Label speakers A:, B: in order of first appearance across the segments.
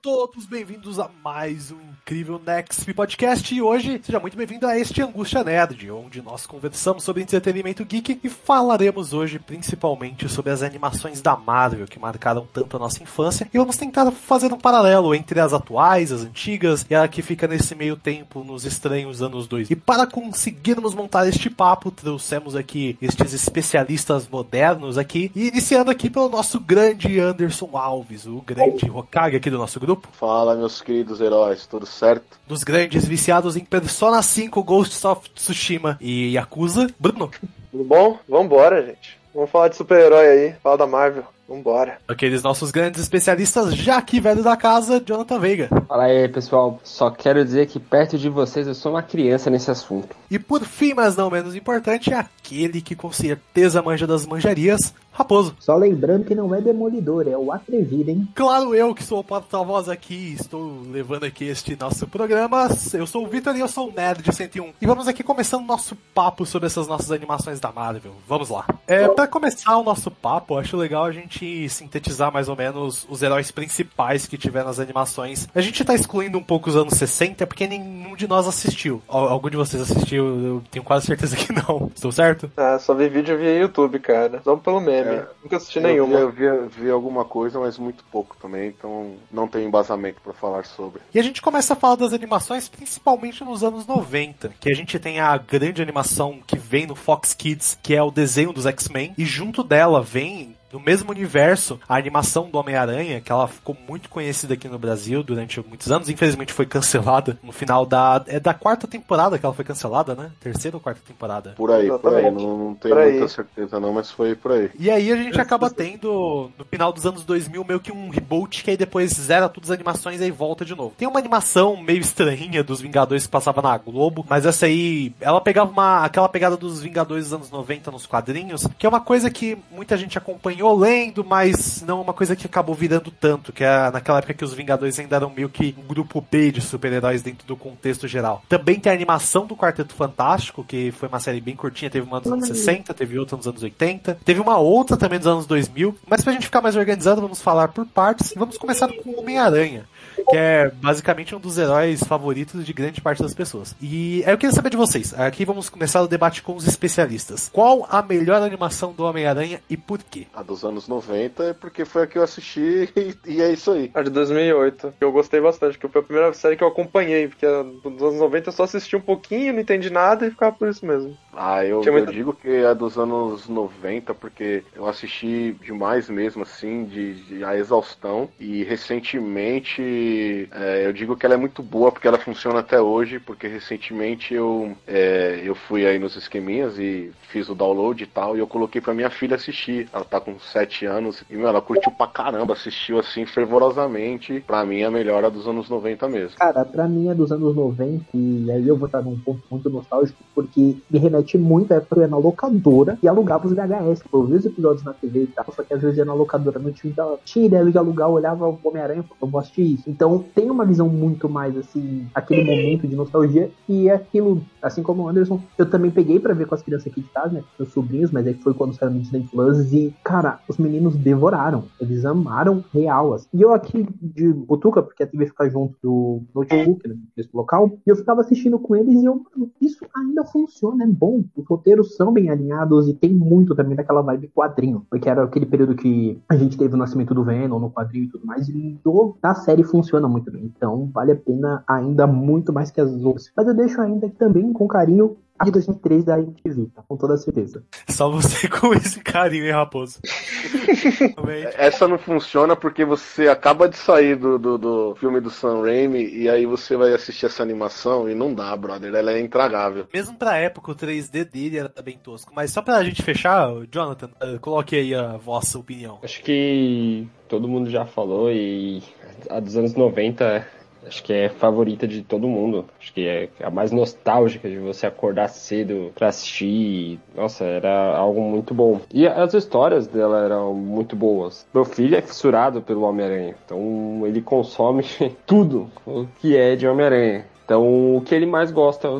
A: Todos bem-vindos a mais um incrível Next Podcast. E hoje seja muito bem-vindo a este Angústia Nerd, onde nós conversamos sobre entretenimento geek e falaremos hoje principalmente sobre as animações da Marvel que marcaram tanto a nossa infância. E vamos tentar fazer um paralelo entre as atuais, as antigas e a que fica nesse meio tempo nos estranhos anos 2000. E para conseguirmos montar este papo, trouxemos aqui estes especialistas modernos aqui e iniciando aqui pelo nosso grande Anderson Alves, o grande Hokage aqui do nosso grupo grupo?
B: Fala, meus queridos heróis, tudo certo?
A: Dos grandes viciados em Persona 5, Ghost of Tsushima e Yakuza, Bruno.
C: Tudo bom? Vambora, gente. Vamos falar de super-herói aí, falar da Marvel. Vambora.
A: Aqueles nossos grandes especialistas, já aqui velho da casa, Jonathan Veiga.
D: Fala aí, pessoal. Só quero dizer que perto de vocês eu sou uma criança nesse assunto.
A: E por fim, mas não menos importante, é aquele que com certeza manja das manjarias, Raposo.
E: Só lembrando que não é demolidor, é o atrevido, hein?
A: Claro, eu que sou o porta-voz aqui, estou levando aqui este nosso programa. Eu sou o Vitor e eu sou o Nerd de 101. E vamos aqui começando o nosso papo sobre essas nossas animações da Marvel. Vamos lá. É, para começar o nosso papo, acho legal a gente sintetizar mais ou menos os heróis principais que tiveram nas animações. A gente tá excluindo um pouco os anos 60 porque nenhum de nós assistiu. Algum de vocês assistiu? Eu tenho quase certeza que não. Estou certo?
C: Ah, só vi vídeo via YouTube, cara. Só pelo meme. É, Nunca assisti nenhuma.
B: Eu vi, eu vi, alguma coisa, mas muito pouco também, então não tenho embasamento para falar sobre.
A: E a gente começa a falar das animações principalmente nos anos 90, que a gente tem a grande animação que vem no Fox Kids, que é o desenho dos X-Men, e junto dela vem no mesmo universo, a animação do Homem-Aranha, que ela ficou muito conhecida aqui no Brasil durante muitos anos, infelizmente foi cancelada no final da. É da quarta temporada que ela foi cancelada, né? Terceira ou quarta temporada?
B: Por aí, por aí. Não, não tenho muita aí. certeza não, mas foi por aí.
A: E aí a gente acaba tendo, no final dos anos 2000, meio que um reboot que aí depois zera todas as animações e aí volta de novo. Tem uma animação meio estranha dos Vingadores que passava na Globo, mas essa aí, ela pegava uma, aquela pegada dos Vingadores dos anos 90 nos quadrinhos, que é uma coisa que muita gente acompanha acompanhou lendo, mas não uma coisa que acabou virando tanto, que é naquela época que os Vingadores ainda eram meio que um grupo B de super-heróis dentro do contexto geral. Também tem a animação do Quarteto Fantástico, que foi uma série bem curtinha, teve uma nos anos 60, teve outra nos anos 80, teve uma outra também nos anos 2000, mas pra gente ficar mais organizado, vamos falar por partes e vamos começar com o Homem-Aranha que é basicamente um dos heróis favoritos de grande parte das pessoas. E eu queria saber de vocês. Aqui vamos começar o debate com os especialistas. Qual a melhor animação do Homem-Aranha e por quê?
B: A dos anos 90 é porque foi a que eu assisti e, e é isso aí.
C: A de 2008. Eu gostei bastante, que foi a primeira série que eu acompanhei, porque a dos anos 90 eu só assisti um pouquinho, não entendi nada e ficava por isso mesmo.
B: Ah, eu, eu digo que é dos anos 90 porque eu assisti demais mesmo, assim, de, de a exaustão. E recentemente é, eu digo que ela é muito boa porque ela funciona até hoje, porque recentemente eu, é, eu fui aí nos esqueminhas e fiz o download e tal, e eu coloquei pra minha filha assistir. Ela tá com 7 anos e, meu, ela curtiu pra caramba, assistiu assim fervorosamente. Pra mim, a melhor é dos anos 90 mesmo.
E: Cara, pra mim é dos anos 90, e aí eu vou estar num ponto muito nostálgico, porque me remete muito pra ir na locadora e alugava os VHS. Eu via os episódios na TV e tal, só que às vezes ia na locadora, não tinha, tinha ideia de alugar, eu olhava o Homem-Aranha e eu vou assistir isso. Então tem uma visão muito mais assim, aquele momento de nostalgia e é aquilo, assim como o Anderson, eu também peguei para ver com as crianças aqui de casa, né, meus sobrinhos, mas aí foi quando saiu no Disney Plus e, cara, os meninos devoraram, eles amaram real. Assim. E eu aqui de Botuca, porque a TV fica junto do notebook, né, nesse local, e eu ficava assistindo com eles e eu, mano, isso ainda funciona, é bom os roteiros são bem alinhados e tem muito também daquela vibe quadrinho, porque era aquele período que a gente teve o nascimento do Venom no quadrinho e tudo mais, e do, a série funciona muito bem. Então vale a pena ainda muito mais que as outras. Mas eu deixo ainda também com carinho a de 2003 da MTV, tá? Com toda certeza.
A: Só você com esse carinho, hein, Raposo?
B: Essa não funciona porque você acaba de sair do, do, do, filme do Sam Raimi e aí você vai assistir essa animação e não dá, brother. Ela é intragável.
A: Mesmo pra época, o 3D dele era bem tosco. Mas só pra gente fechar, Jonathan, eh, coloque aí a vossa opinião.
D: Acho que todo mundo já falou e a dos anos 90 Acho que é favorita de todo mundo. Acho que é a mais nostálgica de você acordar cedo pra assistir. Nossa, era algo muito bom. E as histórias dela eram muito boas. Meu filho é fissurado pelo Homem-Aranha. Então ele consome tudo o que é de Homem-Aranha. Então, o que ele mais gosta é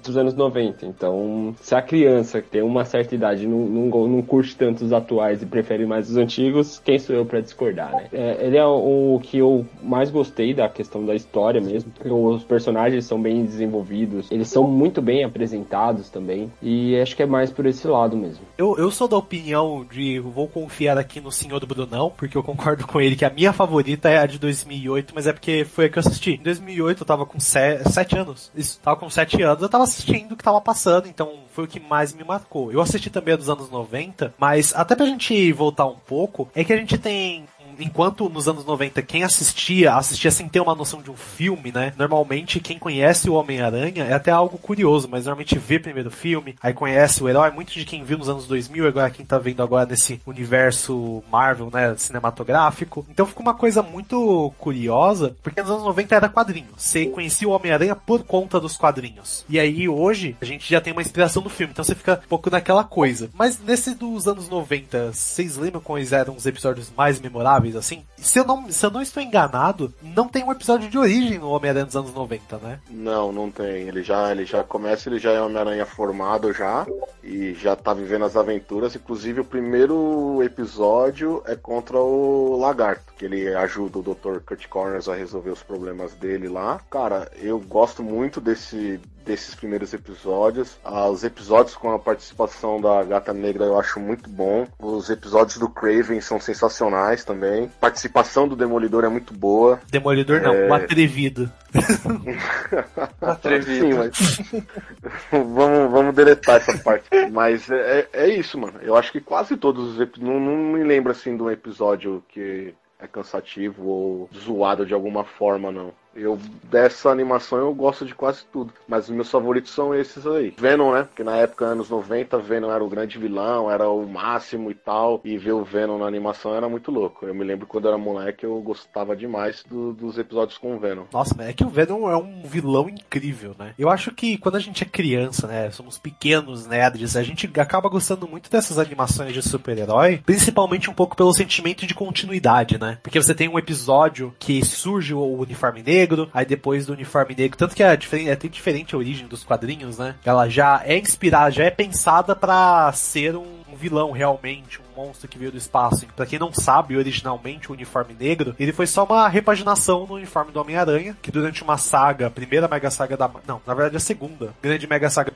D: dos anos 90. Então, se a criança que tem uma certa idade não, não, não curte tanto os atuais e prefere mais os antigos, quem sou eu para discordar, né? É, ele é o, o que eu mais gostei da questão da história mesmo. Os personagens são bem desenvolvidos, eles são muito bem apresentados também. E acho que é mais por esse lado mesmo.
A: Eu, eu sou da opinião de vou confiar aqui no senhor do Brunão, porque eu concordo com ele que a minha favorita é a de 2008, mas é porque foi a que eu assisti. Em 2008 eu tava com 7 sete anos. Isso, tava com sete anos, eu tava assistindo o que tava passando, então foi o que mais me marcou. Eu assisti também a dos anos 90, mas até pra gente voltar um pouco, é que a gente tem enquanto nos anos 90 quem assistia, assistia sem ter uma noção de um filme, né? Normalmente quem conhece o Homem-Aranha é até algo curioso, mas normalmente vê primeiro o filme, aí conhece o herói, muito de quem viu nos anos 2000, agora quem tá vendo agora nesse universo Marvel, né, cinematográfico. Então ficou uma coisa muito curiosa, porque nos anos 90 era quadrinho. Você conhecia o Homem-Aranha por conta dos quadrinhos. E aí hoje a gente já tem uma inspiração do filme, então você fica um pouco naquela coisa. Mas nesse dos anos 90, vocês lembram quais eram os episódios mais memoráveis? Assim. Se eu não, se eu não estou enganado, não tem um episódio de origem no Homem-Aranha dos anos 90, né?
B: Não, não tem. Ele já, ele já começa, ele já é Homem-Aranha formado já e já tá vivendo as aventuras. Inclusive, o primeiro episódio é contra o Lagarto, que ele ajuda o Dr. Kurt Corners a resolver os problemas dele lá. Cara, eu gosto muito desse desses primeiros episódios. Ah, os episódios com a participação da Gata Negra eu acho muito bom. Os episódios do Craven são sensacionais também. A participação do Demolidor é muito boa.
A: Demolidor não,
B: É.
A: o atrevido.
C: Atrevido.
B: Sim, mas... vamos, vamos deletar essa parte. Mas é, é isso, mano. Eu acho que quase todos os episódios. Não, não me lembro assim de um episódio que é cansativo ou zoado de alguma forma, não. Eu, dessa animação, eu gosto de quase tudo. Mas os meus favoritos são esses aí. Venom, né? Porque na época, anos 90, Venom era o grande vilão, era o máximo e tal. E ver o Venom na animação era muito louco. Eu me lembro quando era moleque, eu gostava demais do- dos episódios com o Venom.
A: Nossa, é que o Venom é um vilão incrível, né? Eu acho que quando a gente é criança, né? Somos pequenos nerds, a gente acaba gostando muito dessas animações de super-herói, principalmente um pouco pelo sentimento de continuidade, né? Porque você tem um episódio que surge o uniforme negro, aí depois do uniforme negro, tanto que é, diferente, é até diferente a origem dos quadrinhos, né? Ela já é inspirada, já é pensada pra ser um vilão realmente, um monstro que veio do espaço. Pra quem não sabe, originalmente o uniforme negro, ele foi só uma repaginação no uniforme do Homem-Aranha, que durante uma saga, a primeira mega saga da. Não, na verdade a segunda, grande mega saga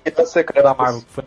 A: da Marvel, que foi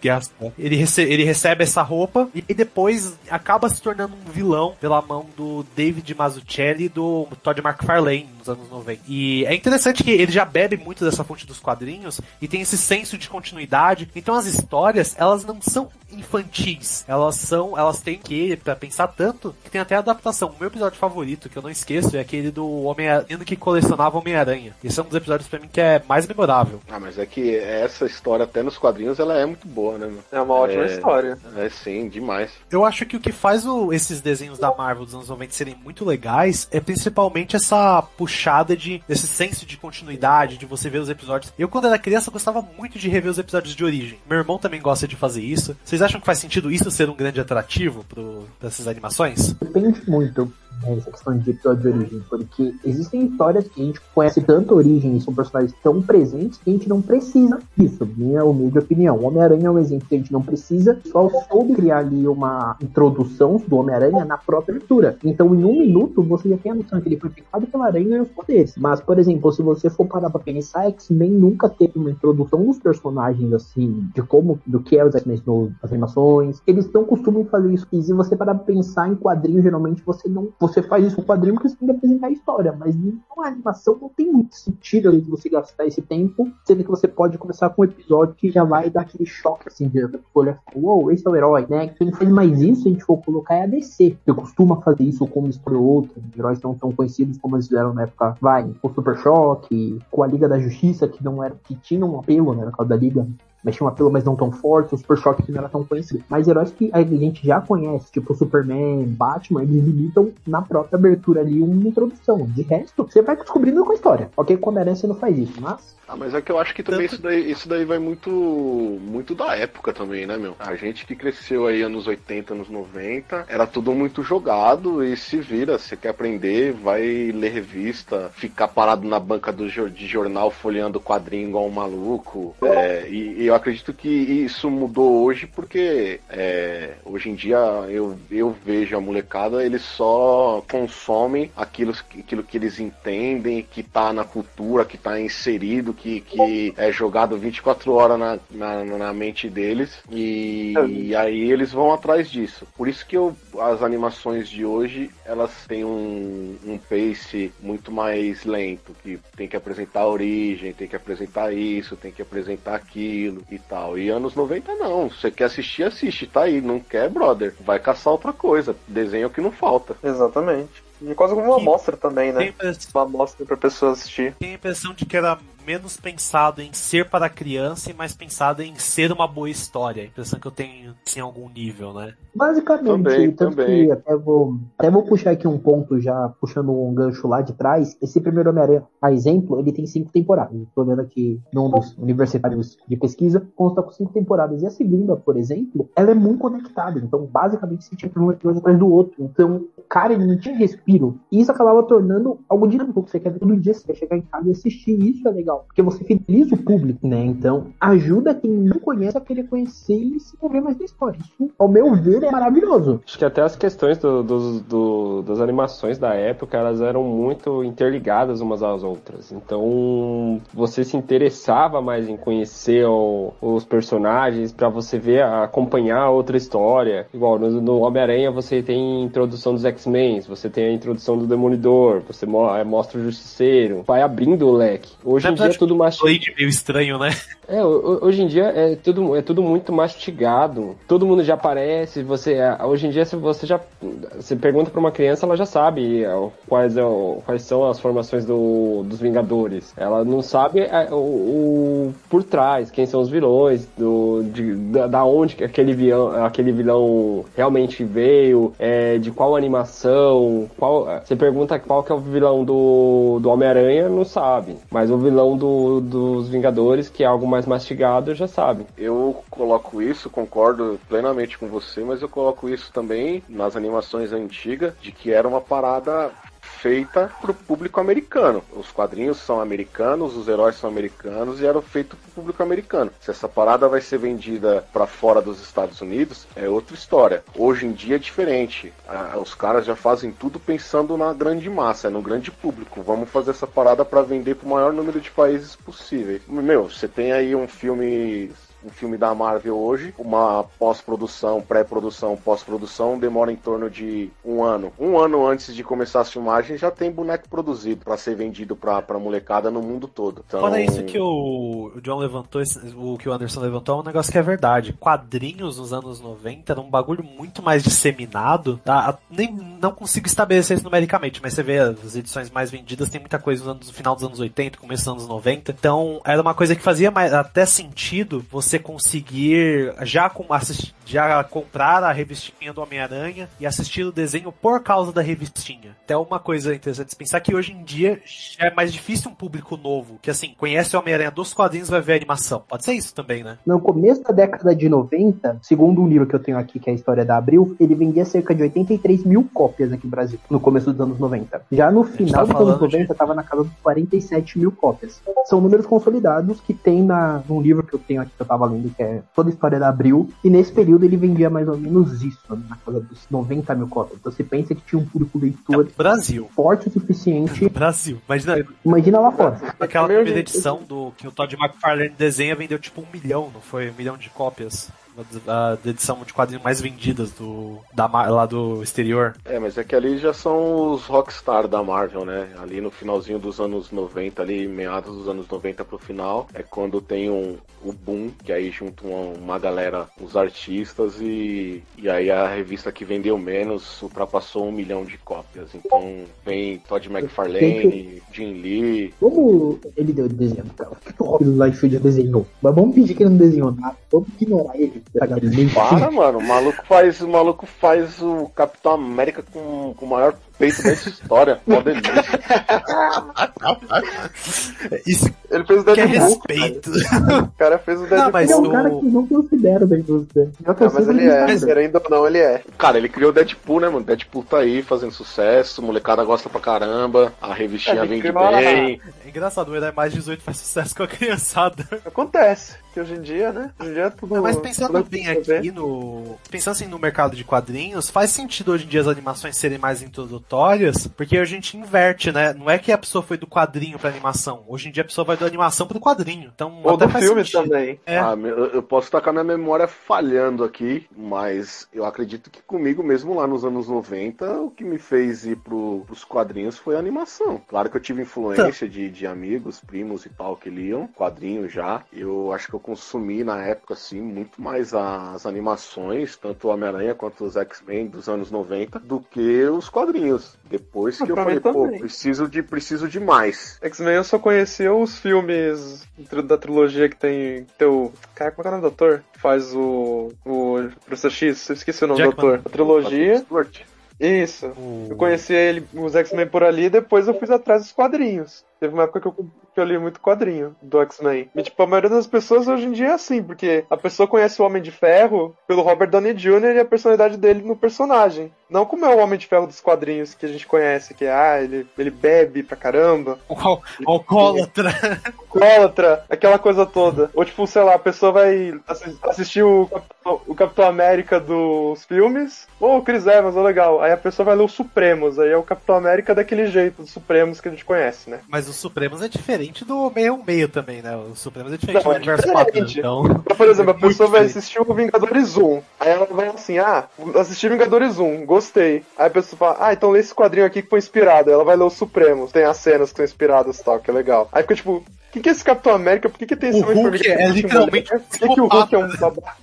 A: ele, rece ele recebe essa roupa e depois acaba se tornando um vilão pela mão do David Mazzucchelli e do Todd McFarlane nos anos 90. E é interessante que ele já bebe muito dessa fonte dos quadrinhos e tem esse senso de continuidade. Então as histórias, elas não são infantis. Elas são, elas têm que para pensar tanto que tem até adaptação. O meu episódio favorito, que eu não esqueço, é aquele do Homem que colecionava Homem-Aranha. Esse é um dos episódios pra mim que é mais memorável.
B: Ah, mas é que essa história, até nos quadrinhos, ela é muito boa, né, meu?
C: É uma ótima
B: É.
C: história.
B: É sim, demais.
A: Eu acho que o que faz o- esses desenhos da Marvel dos anos 90 serem muito legais é principalmente essa puxada de desse senso de continuidade, de você ver os episódios. Eu, quando era criança, gostava muito de rever os episódios de origem. Meu irmão também gosta de fazer isso. Vocês acham que faz sentido isso ser um grande atrativo pro, pra essas animações?
E: Depende muito né, essa questão de episódio de origem, porque existem histórias que a gente conhece tanto origem e são personagens tão presentes que a gente não precisa disso, minha humilde opinião. Homem-Aranha é um exemplo que a gente não precisa, só soube criar ali uma introdução do Homem-Aranha na própria abertura. Então, em um minuto, você já tem a noção que ele foi picado pela aranha e os poderes. Mas, por exemplo, se você for parar pra pensar, X-Men nunca teve uma introdução dos personagens, assim, de como, do que é os X-Men nas animações. Eles não costumam fazer isso. E se você parar pra pensar em quadrinhos, geralmente você não. Você faz isso com quadrinho porque você tem que apresentar a história. Mas numa animação não tem muito sentido ali de você gastar esse tempo, sendo que você pode começar com um episódio que já vai dar aquele choque, assim, de olhar falar, uou, esse é o herói, né? Quem faz mais isso, se a gente for colocar, é a DC. Que costuma fazer isso com história ou outra. Heróis não tão conhecidos como eles fizeram na época, vai, com o Super Choque, com a Liga da Justiça, que não era, que tinha um apelo, né, na causa da Liga. Mas tinha um apelo, mas não tão forte, o Super Choque que não era tão conhecido. Mas heróis que a gente já conhece, tipo Superman, Batman, eles limitam na própria abertura ali uma introdução. De resto, você vai descobrindo com a história. Ok, quando Aranha você não faz isso, mas
B: Ah, mas é que eu acho que também
A: Tanto-
B: isso daí, isso daí vai muito muito da época também, né, meu? A gente que cresceu aí anos 80, anos 90, era tudo muito jogado e se vira, você quer aprender, vai ler revista, ficar parado na banca do, de jornal folheando quadrinho igual um maluco. É, e, e eu acredito que isso mudou hoje porque é, hoje em dia eu, eu vejo a molecada, eles só consomem aquilo, aquilo que eles entendem, que tá na cultura, que tá inserido, que, que é jogado 24 horas na, na, na mente deles e, e aí eles vão atrás disso. Por isso que eu, as animações de hoje elas têm um, um pace muito mais lento, que tem que apresentar a origem, tem que apresentar isso, tem que apresentar aquilo e tal. E anos 90 não, você quer assistir, assiste, tá aí, não quer, brother, vai caçar outra coisa, desenho que não falta.
C: Exatamente. E quase como uma
A: Que-
C: amostra também,
A: Tem
C: né?
A: impressão-
C: Uma amostra pra pessoa assistir.
A: tem a impressão de que era menos pensado em ser para a criança e mais pensado em ser uma boa história. A impressão que eu tenho em algum nível, né?
E: Basicamente,
B: Também,
E: tanto
B: também.
E: que até vou, até vou puxar aqui um ponto já, puxando um gancho lá de trás. Esse primeiro Homem-Aranha, a exemplo, ele tem cinco temporadas. Estou vendo aqui num dos universitários de pesquisa, consta com cinco temporadas. E a segunda, por exemplo, ela é muito conectada. Então, basicamente, você tinha um episódio atrás do outro. Então, o cara, ele não tinha respiro. E isso acabava tornando algo dinâmico. que Você quer ver todo dia, você quer chegar em casa e assistir. Isso é legal. Porque você fideliza o público, né? Então, ajuda quem não conhece a querer conhecer e se envolver mais na história. Isso, ao meu ver, é maravilhoso.
D: Acho que até as questões do- dos- do- das animações da época, elas eram muito interligadas umas às outras. Então, você se interessava mais em conhecer o- os personagens pra você ver, acompanhar outra história. Igual no, no Homem-Aranha você tem a introdução dos X-Men, você tem a introdução do Demolidor, você mo- eh, mostra o Justiceiro. Vai abrindo o leque. Hoje em dia é tudo mais
A: Blade meio estranho, né?
D: é, ho- ho- hoje em dia é tudo, é tudo muito mastigado. Todo mundo já aparece. Você, é, hoje em dia, se você já você pergunta pra uma criança, ela já sabe é, quais, é, quais são as formações do- dos Vingadores. Ela não sabe é, o, o- por trás, quem são os vilões, do, de- da, da onde que aquele vilão, aquele vilão realmente veio, é, de qual animação. Qual, você pergunta qual que é o vilão do, do Homem-Aranha, não sabe. Mas o vilão do, dos Vingadores, que é algo mais mastigado, já sabe.
B: Eu coloco isso, concordo plenamente com você, mas eu coloco isso também nas animações antigas, de que era uma parada feita pro público americano. Os quadrinhos são americanos, os heróis são americanos e eram feitos pro público americano. Se essa parada vai ser vendida para fora dos Estados Unidos, é outra história. Hoje em dia é diferente. Ah, os caras já fazem tudo pensando na grande massa, no grande público. Vamos fazer essa parada para vender pro maior número de países possível. Meu, você tem aí um filme um filme da Marvel hoje, uma pós-produção, pré-produção, pós-produção, demora em torno de um ano. Um ano antes de começar as filmagens, já tem boneco produzido para ser vendido pra, pra molecada no mundo todo. Então,
A: Fora isso que o, John levantou, o que o Anderson levantou, é um negócio que é verdade. Quadrinhos nos anos 90 era um bagulho muito mais disseminado. Tá? Nem, não consigo estabelecer isso numericamente, mas você vê as edições mais vendidas, tem muita coisa no final dos anos 80, começo dos anos 90. Então era uma coisa que fazia mais, até sentido você conseguir já, com, assistir, já comprar a revistinha do Homem-Aranha e assistir o desenho por causa da revistinha. Até uma coisa interessante pensar que hoje em dia é mais difícil um público novo, que assim, conhece o Homem-Aranha dos quadrinhos vai ver a animação. Pode ser isso também, né?
E: No começo da década de 90, segundo um livro que eu tenho aqui, que é a História da Abril, ele vendia cerca de 83 mil cópias aqui no Brasil, no começo dos anos 90. Já no final
A: tá
E: dos anos
A: falando de-
E: 90, estava na casa dos 47 mil cópias. São números consolidados que tem na, num livro que eu tenho aqui, que eu tava lendo, que é toda a História da Abril, e nesse período ele vendia mais ou menos isso, né, na casa dos 90 mil cópias. Então você pensa que tinha um público leitor
A: Brasil.
E: forte o suficiente,
A: Brasil. Imagina,
E: imagina lá fora.
A: aquela primeira edição do que o Todd McFarlane desenha vendeu tipo um milhão, não foi? Um milhão de cópias. A da edição de quadrinhos mais vendidas do, da, lá do exterior.
B: É, mas é que ali já são os rockstar da Marvel, né? Ali no finalzinho dos anos 90, ali meados dos anos 90 pro final, é quando tem um, o boom, que aí juntam uma, uma galera, os artistas, e, e aí a revista que vendeu menos ultrapassou um milhão de cópias. Então vem Todd McFarlane, Jim Lee.
E: Como ele deu de desenho, cara? O que que o Rob Liefeld desenhou? Mas vamos fingir que ele não desenhou nada. Vamos ignorar ele.
B: Para, mano, o maluco faz, o maluco faz o Capitão América com, com o maior peito da história. Delícia.
A: Isso
C: Ele fez o
A: que é
C: Deadpool.
A: respeito.
C: O cara fez o Deadpool.
A: mas
E: Ele é um
A: o-
E: cara que não considero da indústria.
C: Não, mas ele é,
E: ignorar.
C: querendo ou não, ele é.
B: Cara, ele criou o Deadpool, né, mano? Deadpool tá aí fazendo sucesso, molecada gosta pra caramba, a revistinha
C: É, ele
B: vende bem.
A: É engraçado, o herói mais 18 faz sucesso com a criançada.
C: Acontece. Que hoje em dia, né? Hoje em dia é tudo.
A: Mas pensando
C: tudo
A: bem aqui no. Pensando assim no mercado de quadrinhos, faz sentido hoje em dia as animações serem mais introdutórias, porque a gente inverte, né? Não é que a pessoa foi do quadrinho pra animação. Hoje em dia a pessoa vai da animação pro quadrinho. Então,
C: Ou do filme
A: sentido.
C: também.
A: É.
B: Ah, eu posso estar com a minha memória falhando aqui, mas eu acredito que comigo mesmo lá nos anos 90, o que me fez ir pro, pros quadrinhos foi a animação. Claro que eu tive influência de, de amigos, primos e tal que liam quadrinhos já. Eu acho que eu consumi na época, assim, muito mais as animações, tanto o Homem-Aranha quanto os X-Men dos anos 90, do que os quadrinhos. Depois que
C: Ah,
B: eu
C: pra mim
B: falei, pô, preciso de, preciso de mais.
C: X-Men eu só conhecia os filmes da trilogia que tem. Teu. Cara, como é que é o nome do ator? Que faz o. O Professor X, eu esqueci o nome do
A: Jackman.
C: ator. A trilogia. Isso. Eu conhecia ele, os X-Men por ali, depois eu fui atrás dos quadrinhos. Teve uma época que eu, que eu li muito quadrinho do X-Men. E, tipo, a maioria das pessoas hoje em dia é assim, porque a pessoa conhece o Homem de Ferro pelo Robert Downey Jr. e a personalidade dele no personagem. Não como é o Homem de Ferro dos quadrinhos que a gente conhece, que é, ah, ele, ele bebe pra caramba,
A: O al- alcoólatra.
C: alcoólatra, aquela coisa toda. Ou, tipo, sei lá, a pessoa vai assi- assistir o Capitão, o Capitão América dos filmes, ou o Chris Evans, ó, legal. Aí a pessoa vai ler os Supremos, aí é o Capitão América daquele jeito, dos Supremos que a gente conhece, né?
A: Mas o Supremos é diferente do meio meio também, né? O Supremos é diferente
C: Não,
A: do
C: é
A: universo
C: diferente.
A: padrão. Então,
C: Então, por exemplo, a pessoa vai assistir o Vingadores 1. Aí ela vai assim, ah, assisti Vingadores 1, gostei. Aí a pessoa fala, ah, então lê esse quadrinho aqui que foi inspirado. Aí ela vai ler os Supremos, tem as cenas que são inspiradas e tal, que é legal. Aí fica tipo, quem que é esse Capitão América? Por que, que tem esse
A: O Hulk é literalmente um
C: Por que, que o Hulk é um,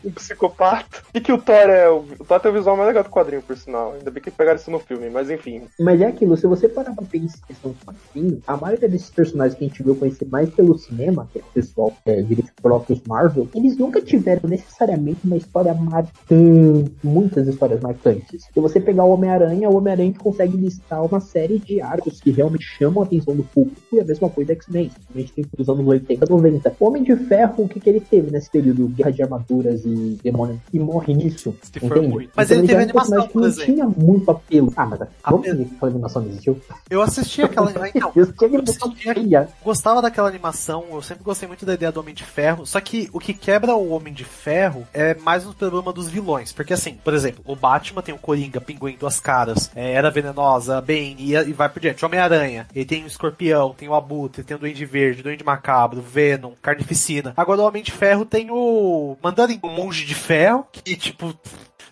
C: um psicopata? Por que, que o Thor é. O, o Thor tem o visual mais legal do quadrinho, por sinal. Ainda bem que pegaram isso no filme, mas enfim.
E: Mas é aquilo, se você parar pra pensar em questão de quadrinho, a maioria desses personagens que a gente viu conhecer mais pelo cinema, que é o pessoal é, direito próprios Marvel, eles nunca tiveram necessariamente uma história marcante, muitas histórias marcantes. Se você pegar o Homem-Aranha, o Homem-Aranha consegue listar uma série de arcos que realmente chamam a atenção do público, e a mesma coisa X-Men, a gente tem dos anos 80, 90. O Homem de Ferro, o que, que ele teve nesse período? Guerra de Armaduras e Demônio, e morre nisso, entende?
A: muito. Mas
E: Então
A: ele teve
E: é um
A: animação, por
E: não
A: exemplo.
E: tinha muito apelo. Ah, mas vamos dizer que aquela animação não existiu?
A: eu assisti aquela. Então,
E: Eu
A: assistia- gostava daquela animação, eu sempre gostei muito da ideia do Homem de Ferro, só que o que quebra o Homem de Ferro é mais o problema dos vilões, porque assim, por exemplo, o Batman tem o Coringa, Pinguim, Duas Caras, é, Era Venenosa, Bane e, e vai por diante, Homem-Aranha, ele tem o Escorpião, tem o Abutre, tem o Duende Verde, Duende Macabro, Venom, Carnificina. Agora o Homem de Ferro tem o Mandarim, o Monge de Ferro, que tipo...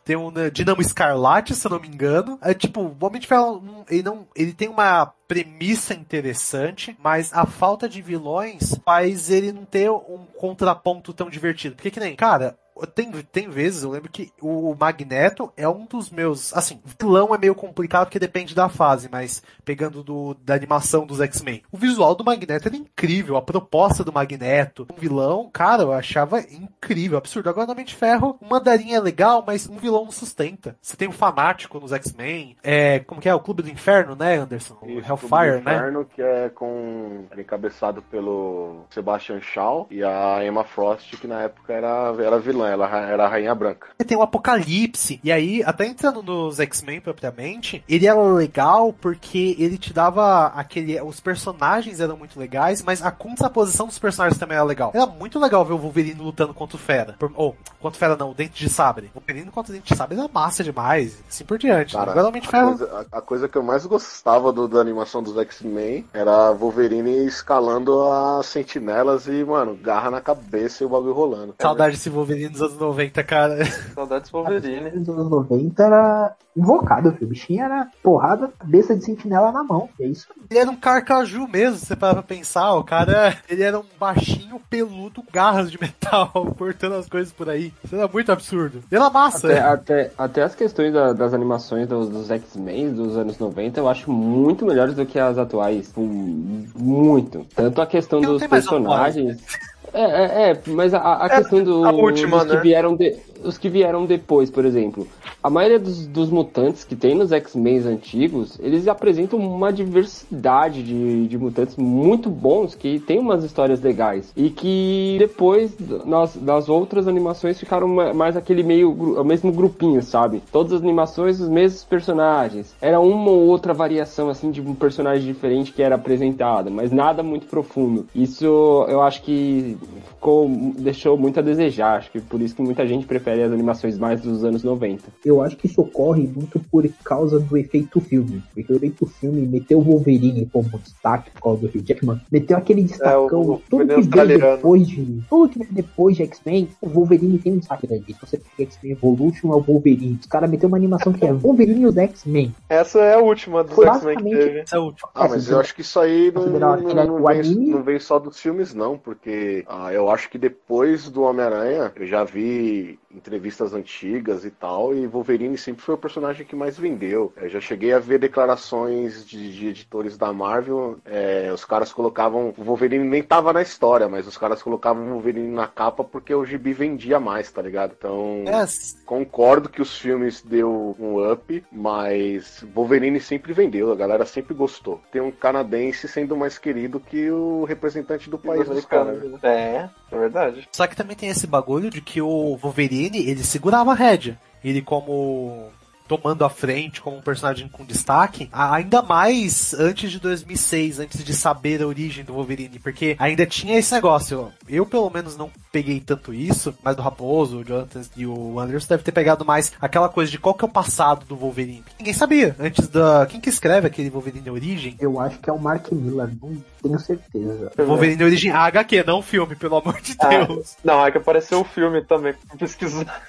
A: Tem um né, Dinamo Escarlate, se eu não me engano. É tipo, o Homem de Ferro, ele não, ele tem uma premissa interessante, mas a falta de vilões faz ele não ter um contraponto tão divertido. Porque que nem, cara, tem, tem vezes, eu lembro que o Magneto é um dos meus. Assim, vilão é meio complicado porque depende da fase, mas pegando do, da animação dos X-Men. O visual do Magneto era incrível, a proposta do Magneto, um vilão, cara, eu achava incrível, absurdo. Agora no de Ferro, o Mandarim é legal, mas um vilão não sustenta. Você tem o fanático nos X-Men, é, como que é? O Clube do Inferno, né, Anderson? O
B: Isso,
A: Hellfire,
B: Clube do
A: né?
B: Inferno, que é com encabeçado pelo Sebastian Shaw e a Emma Frost, que na época era, era vilã, ela era a Rainha Branca.
A: E tem o Apocalipse. E aí, até entrando nos X-Men propriamente, ele era legal porque ele te dava aquele. Os personagens eram muito legais, mas a contraposição dos personagens também era legal. Era muito legal ver o Wolverine lutando contra o Fera. Por- Ou, contra o Fera não, o Dente de Sabre. O Wolverine contra o Dente de Sabre era massa demais. Assim por diante.
B: Cara, a, coisa, a- a coisa que eu mais gostava do- da animação dos X-Men era Wolverine escalando as sentinelas e, mano, garra na cabeça e o bagulho rolando.
A: Saudade desse Wolverine dos anos 90, cara.
C: Saudades Wolverine.
E: Nos anos 90 era invocado o filme. Bichinho era porrada, cabeça de sentinela na mão. É isso.
A: Ele era um carcaju mesmo, se você parar pra pensar. O cara, ele era um baixinho peludo, garras de metal, cortando as coisas por aí. Isso era muito absurdo. Pela massa.
D: Até, até, até as questões da- das animações dos, dos X-Men dos anos 90 eu acho muito melhores do que as atuais. Tipo, muito. Tanto a questão dos personagens. É, é, é, mas a, a
C: É,
D: questão do,
C: a última,
D: dos que
C: né?
D: vieram de- os que vieram depois, por exemplo. A maioria dos, dos mutantes que tem nos X-Men antigos, eles apresentam uma diversidade de, de mutantes muito bons, que tem umas histórias legais. E que depois, nas, das outras animações, ficaram ma- mais aquele meio, o mesmo grupinho, sabe? Todas as animações, os mesmos personagens. Era uma ou outra variação, assim, de um personagem diferente que era apresentada, mas nada muito profundo. Isso eu acho que ficou, deixou muito a desejar. Acho que por isso que muita gente prefere as animações mais dos anos 90.
E: Eu acho que isso ocorre muito por causa do efeito filme. Porque o efeito filme meteu o Wolverine como destaque por causa do Hugh Jackman. Meteu aquele destacão.
C: É, o- o
E: tudo que
C: australiano.
E: depois de. Tudo que veio depois de X-Men, o Wolverine tem um destaque grande. Se você pega X-Men Evolution, é o Wolverine. Os caras meteram uma animação que é Wolverine e os X-Men.
C: Essa é a última dos X-Men que teve.
A: Esse é o último.
B: Ah, mas eu acho que isso aí não,
E: Considerar
B: não,
E: é
B: não
E: o
B: veio, não veio só dos filmes, não, porque ah, eu acho que depois do Homem-Aranha, eu já vi entrevistas antigas e tal, e Wolverine sempre foi o personagem que mais vendeu. Eu já cheguei a ver declarações de, de editores da Marvel, é, os caras colocavam. O Wolverine nem tava na história, mas os caras colocavam o Wolverine na capa porque o gibi vendia mais, tá ligado? Então.
A: É,
B: Concordo que os filmes deu um up, mas Wolverine sempre vendeu, a galera sempre gostou. Tem um canadense sendo mais querido que o representante do país dos caras. né?
C: É, é verdade.
A: Só que também tem esse bagulho de que o Wolverine, ele segurava a rédea. Ele como tomando a frente como um personagem com destaque, ainda mais antes de 2006, antes de saber a origem do Wolverine, porque ainda tinha esse negócio. Eu, pelo menos, não peguei tanto isso, mas do Raposo, o Jonathan e o Anderson deve ter pegado mais aquela coisa de qual que é o passado do Wolverine. Ninguém sabia. Antes da. Quem que escreve aquele Wolverine Origem?
E: Eu acho que é o Mark Miller, não tenho certeza.
A: Wolverine Origem a HQ, não o filme, pelo amor de
C: Ah,
A: Deus.
C: Não, é que apareceu o filme também. Pesquisar.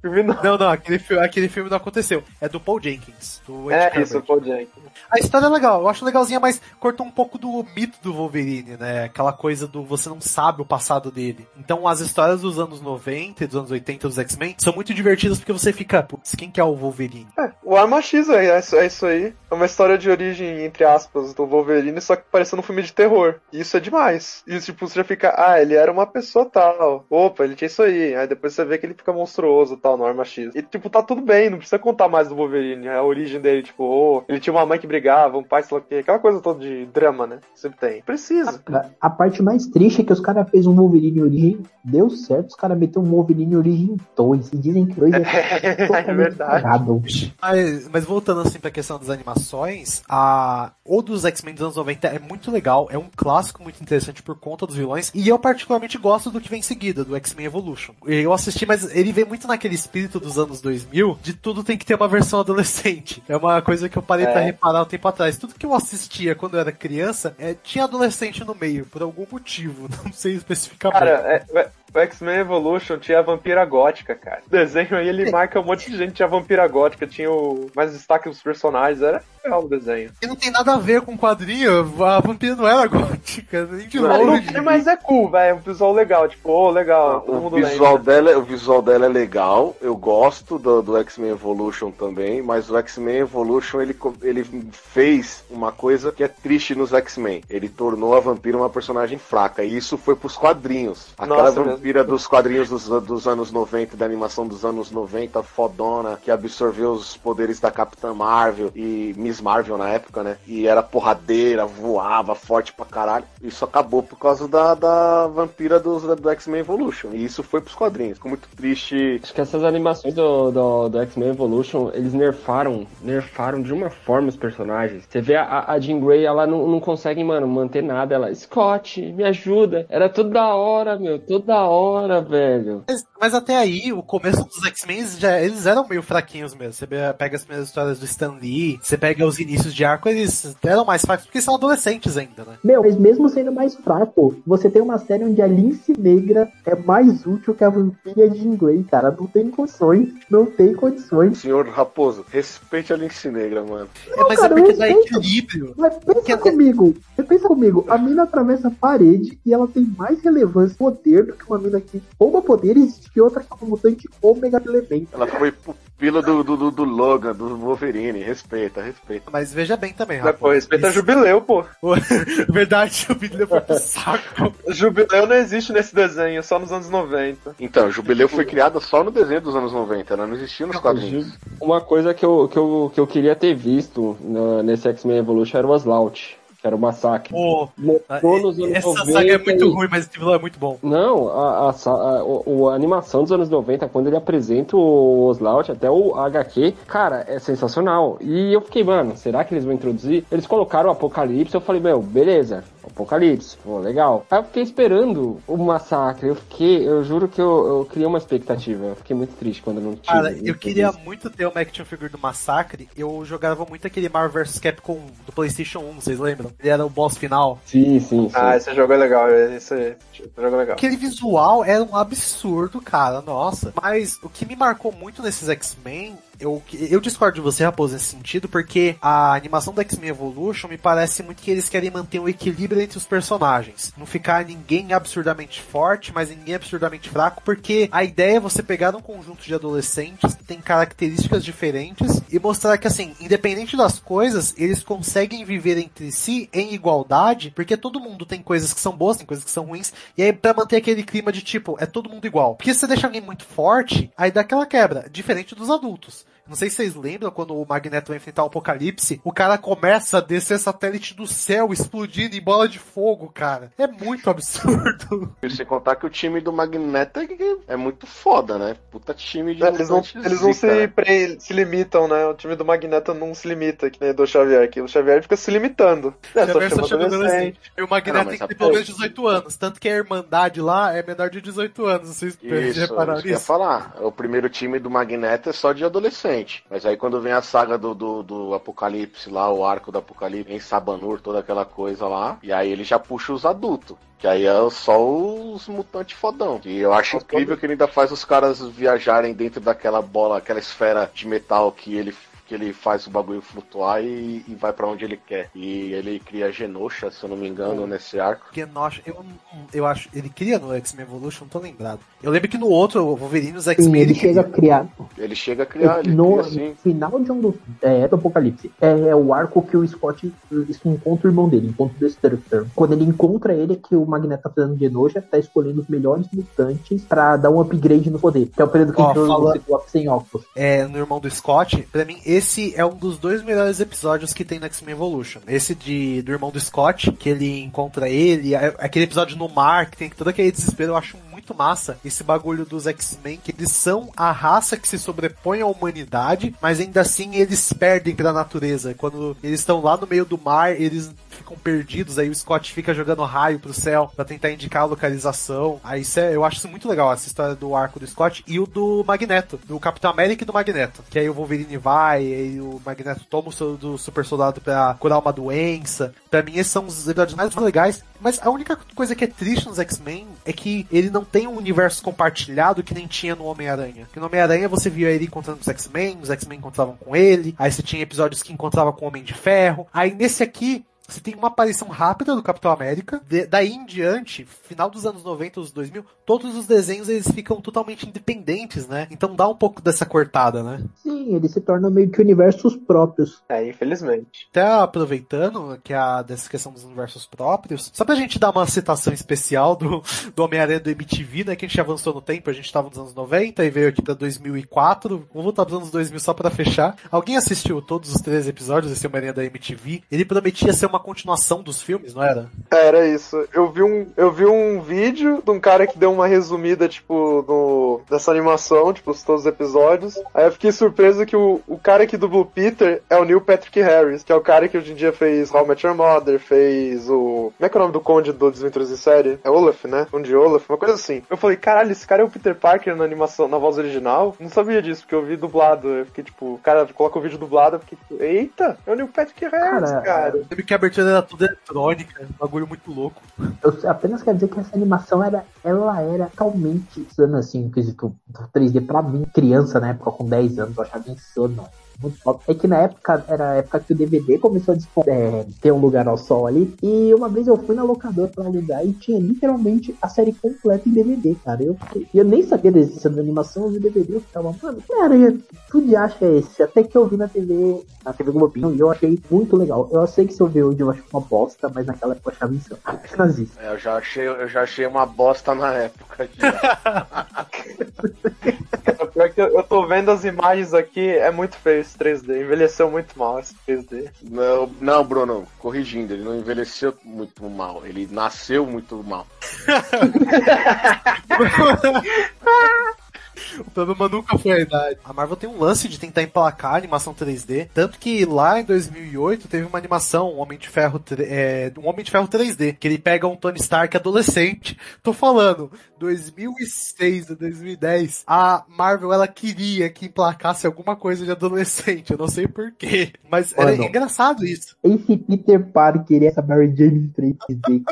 C: Filme não.
A: Não, não, aquele, fi- aquele filme não aconteceu. É do Paul Jenkins. Do
C: É isso. Paul Jenkins.
A: A história é legal, eu acho legalzinha, mas cortou um pouco do mito do Wolverine, né? Aquela coisa do você não sabe o passado dele. Então as histórias dos anos 90 e dos anos 80 dos X-Men são muito divertidas porque você fica, putz, quem que é o Wolverine?
C: É, o Arma X é, isso- é isso aí. É uma história de origem, entre aspas, do Wolverine, só que parecendo um filme de terror. E isso é demais. E tipo, você já fica, ah, ele era uma pessoa tal. Opa, ele tinha isso aí. Aí depois você vê que ele fica monstruoso tal no Arma X. E tipo, tá tudo bem, não precisa contar mais do Wolverine. A origem dele, tipo, oh, ele tinha uma mãe que brigava, um pai, sei lá o quê. Aquela coisa toda de drama, né? Sempre tem. Precisa.
E: A parte mais triste é que os caras fez um Wolverine Origem, deu certo, os caras meteram um Wolverine Origem 2. E dizem que 2 é,
C: É
E: totalmente
C: verdade.
A: Mas, mas voltando assim pra questão das animações, a ou dos X-Men dos anos 90 é muito legal, é um clássico muito interessante por conta dos vilões, e eu particularmente gosto do que vem em seguida, do X-Men Evolution. Eu assisti, mas ele vem muito naquele espírito dos anos 2000, de tudo tem que ter uma versão adolescente. É uma coisa que eu parei
C: É.
A: pra reparar um tempo atrás. Tudo que eu assistia quando eu era criança, é, tinha adolescente no meio, por algum motivo, não sei especificamente.
C: Cara, é, é, o X-Men Evolution tinha a Vampira Gótica, cara. O desenho aí ele marca um monte de gente tinha a Vampira Gótica, tinha o mais destaque dos personagens, era legal o desenho.
A: E não tem nada a ver com quadrinho, a vampira não era gótica, nem de
C: Não, não
A: longe.
C: tem, mas é cool, velho. É um visual legal, tipo, ô, legal, todo
B: O
C: mundo
B: visual,
C: lembra.
B: dela, o visual dela é legal, eu gosto do, do X-Men Evolution também, mas o X-Men Evolution ele, ele fez uma coisa que é triste nos X-Men. Ele tornou a vampira uma personagem fraca, e isso foi pros quadrinhos. Aquela
C: Nossa,
B: vampira dos quadrinhos dos, dos anos 90, da animação dos anos 90, fodona, que absorveu os poderes da Capitã Marvel e Miss Marvel na época, né? E era porradeira, voava, forte pra caralho. Isso acabou por causa da, da vampira dos, do X-Men Evolution. E isso foi pros quadrinhos. Ficou muito triste.
D: Acho que essas animações do, do, do X-Men Evolution, eles nerfaram, nerfaram de uma forma os personagens. Você vê a, a Jean Grey, ela não, não consegue, mano, manter nada. Ela, Scott, me ajuda. Era toda hora, meu, toda hora, velho.
A: Mas, mas até aí, o começo dos X-Men, já, eles eram meio fraquinhos mesmo. Você pega as primeiras histórias do Stan Lee, você pega os inícios de arco, eles eram mais fracos porque são adolescentes ainda, né?
E: Meu, mas mesmo sendo mais fraco, você tem uma série onde a Lince Negra é mais útil que a Vampira de inglês, cara. Não tem condições. Não tem condições.
B: Senhor Raposo, respeite a Lince Negra, mano.
A: É, mas
E: cara,
A: é porque dá equilíbrio.
E: Mas pensa
A: Porque-
E: comigo, você pensa comigo, a mina atravessa a parede e ela tem mais relevância e poder do que uma mina que rouba poderes e outra que é uma mutante ômega de elemento.
B: Ela foi pupila do, do, do, do Logan, do Wolverine. Respeita, respeita.
A: Mas veja bem também,
C: Mas, pô,
A: rapaz.
C: respeita
A: Isso-
C: Jubileu, pô.
A: Verdade, vídeo foi pro saco.
C: Jubileu não existe nesse desenho, só nos anos 90.
B: Então, Jubileu foi criada só no desenho dos anos 90, ela não existia nos quadrinhos.
D: Uma coisa que eu, que eu, que eu queria ter visto na- nesse X-Men Evolution era o Aslout, que era o massacre.
A: Pô,
D: Mostrou nos anos
A: essa
D: 90
A: saga é muito
D: e-
A: ruim, mas esse vilão é muito bom.
D: Não, a, a, a- o- a animação dos anos 90, quando ele apresenta o Oslout, até o HQ, cara, é sensacional. E eu fiquei, mano, será que eles vão introduzir? Eles colocaram o Apocalipse, eu falei, meu, beleza, Apocalipse, pô, legal. Aí eu fiquei esperando o massacre, eu fiquei, eu juro que eu, eu criei uma expectativa, eu fiquei muito triste quando não tinha.
A: Cara, eu queria muito ter uma action figure do Massacre. Eu jogava muito aquele Marvel vs Capcom do PlayStation 1, vocês lembram? Ele era o boss final.
D: Sim, sim, sim.
C: Ah, esse jogo é legal, esse, esse jogo é legal.
A: Aquele visual era um absurdo, cara, nossa. Mas o que me marcou muito nesses X-Men, eu, eu discordo de você, Raposo, nesse sentido, porque a animação do X-Men Evolution me parece muito que eles querem manter um equilíbrio entre os personagens. Não ficar ninguém absurdamente forte, mas ninguém absurdamente fraco, porque a ideia é você pegar um conjunto de adolescentes que tem características diferentes e mostrar que, assim, independente das coisas, eles conseguem viver entre si em igualdade, porque todo mundo tem coisas que são boas, tem coisas que são ruins, e aí pra manter aquele clima de tipo, é todo mundo igual. Porque se você deixa alguém muito forte, aí dá aquela quebra, diferente dos adultos. Não sei se vocês lembram quando o Magneto vai enfrentar o Apocalipse, o cara começa a descer satélite do céu explodindo em bola de fogo, cara. É muito absurdo.
B: E sem contar que o time do Magneto é, é muito foda, né? Puta time de
C: É, Eles não, eles não se,
B: né?
C: pre- se limitam, né? O time do Magneto não se limita, que nem do Xavier aqui. O Xavier fica se limitando. É,
A: Já
C: só chama adolescente.
A: E o Magneto
B: Não,
A: tem que ter pelo menos 18 anos. Tanto que a Irmandade lá é menor de 18 anos. Vocês
B: Isso,
A: repararam
B: isso que eu ia falar. O primeiro time do Magneto é só de adolescente. Mas aí quando vem a saga do, do, do Apocalipse lá, o arco do Apocalipse em Sabanur, toda aquela coisa lá, e aí ele já puxa os adultos. Que aí é só os mutantes fodão. E eu acho incrível que ele ainda faz os caras viajarem dentro daquela bola, aquela esfera de metal que ele que ele faz o bagulho flutuar e, e vai pra onde ele quer. E ele cria Genosha, se eu não me engano, nesse arco.
A: Genosha, eu, eu acho, ele cria no X-Men Evolution, não tô lembrado. Eu lembro que no outro, o Wolverine, os X-Men,
E: ele
A: ele
E: chega a
A: cria.
E: criar.
B: Ele chega a criar, ele
E: no
B: cria assim.
E: final de um dos. É, do Apocalipse. É, é o arco que o Scott isso, encontra o irmão dele, encontra o Destructor. Quando ele encontra ele, é que o Magneto tá fazendo Genosha, tá escolhendo os melhores mutantes pra dar um upgrade no poder. Que é o período que
A: Ó,
E: entrou
A: fala-
E: no Ciclope sem óculos.
A: é, no irmão do Scott, pra mim, esse é um dos dois melhores episódios que tem no X-Men Evolution. Esse de, do irmão do Scott, que ele encontra ele, aquele episódio no mar, que tem todo aquele desespero, eu acho muito massa. Esse bagulho dos X-Men, que eles são a raça que se sobrepõe à humanidade, mas ainda assim eles perdem pra natureza. Quando eles estão lá no meio do mar, eles ficam perdidos, aí o Scott fica jogando raio pro céu pra tentar indicar a localização. Aí é, eu acho isso muito legal, essa história do arco do Scott e o do Magneto, do Capitão América e do Magneto. Que aí o Wolverine vai, aí o Magneto toma o seu do super soldado pra curar uma doença. Pra mim, esses são os episódios mais legais. Mas a única coisa que é triste nos X-Men é que ele não tem um universo compartilhado que nem tinha no Homem-Aranha. Porque no Homem-Aranha você via ele encontrando os X-Men, os X-Men encontravam com ele, aí você tinha episódios que encontrava com o Homem de Ferro. Aí nesse aqui, você tem uma aparição rápida do Capitão América. De- daí em diante, final dos anos 90, os 2000, todos os desenhos eles ficam totalmente independentes, né? Então dá um pouco dessa cortada, né?
E: Sim, eles se tornam meio que universos próprios.
C: É, infelizmente.
A: Até aproveitando que a dessa questão dos universos próprios, só pra gente dar uma citação especial do, do Homem-Aranha do MTV, né? Que a gente avançou no tempo, a gente tava nos anos 90 e veio aqui pra 2004. Vamos voltar pros anos 2000 só pra fechar. Alguém assistiu todos os três episódios desse Homem-Aranha da MTV? Ele prometia ser uma continuação dos filmes, não era?
C: É, era isso. Eu vi um, eu vi um vídeo de um cara que deu uma resumida, tipo, no, dessa animação, tipo, todos os episódios. Aí eu fiquei surpreso que o, o cara que dubla o Peter é o Neil Patrick Harris, que é o cara que hoje em dia fez How I Met Your Mother, fez o. Como é que é o nome do Conde do Desventuras em Série? É Olaf, né? Conde Olaf, uma coisa assim. Eu falei, caralho, esse cara é o Peter Parker na animação, na voz original? Não sabia disso, porque eu vi dublado. Eu fiquei tipo, o cara coloca o vídeo dublado, eu fiquei tipo, eita, é o Neil Patrick Harris,
E: Cara,
C: cara.
A: Lembra que a era tudo eletrônica, um bagulho muito louco.
E: Eu apenas quero dizer que essa animação era, ela era totalmente insana, assim, quesito do 3D pra mim, criança na época com 10 anos, eu achava insano. Muito top. É que na época, era a época que o DVD começou a é, ter um lugar ao sol ali. E uma vez eu fui na locadora pra alugar e tinha literalmente a série completa em DVD, cara. Eu, e eu nem sabia da existência da animação, eu vi DVD, eu ficava, mano, cara, tudo acha esse? Até que eu vi na TV, na TV Globinho, e eu achei muito legal. Eu sei que se eu ver hoje eu acho uma bosta, mas naquela época eu achava insano. Apenas isso.
B: É, eu já achei, eu já achei uma bosta na época.
C: Pior que eu, eu tô vendo as imagens aqui, é muito feio esse 3D. Envelheceu muito mal esse 3D.
B: não, não, Bruno, corrigindo, ele não envelheceu muito mal, ele nasceu muito mal.
A: O problema nunca foi a idade. A Marvel tem um lance de tentar emplacar a animação 3D, tanto que lá em 2008 teve uma animação, um Homem de Ferro, é, um Homem de Ferro 3D, que ele pega um Tony Stark adolescente. Tô falando, 2006 a 2010, a Marvel ela queria que emplacasse alguma coisa de adolescente, eu não sei porquê, mas era
E: Mano.
A: engraçado isso.
E: Esse Peter Parker e essa Mary Jane 3D.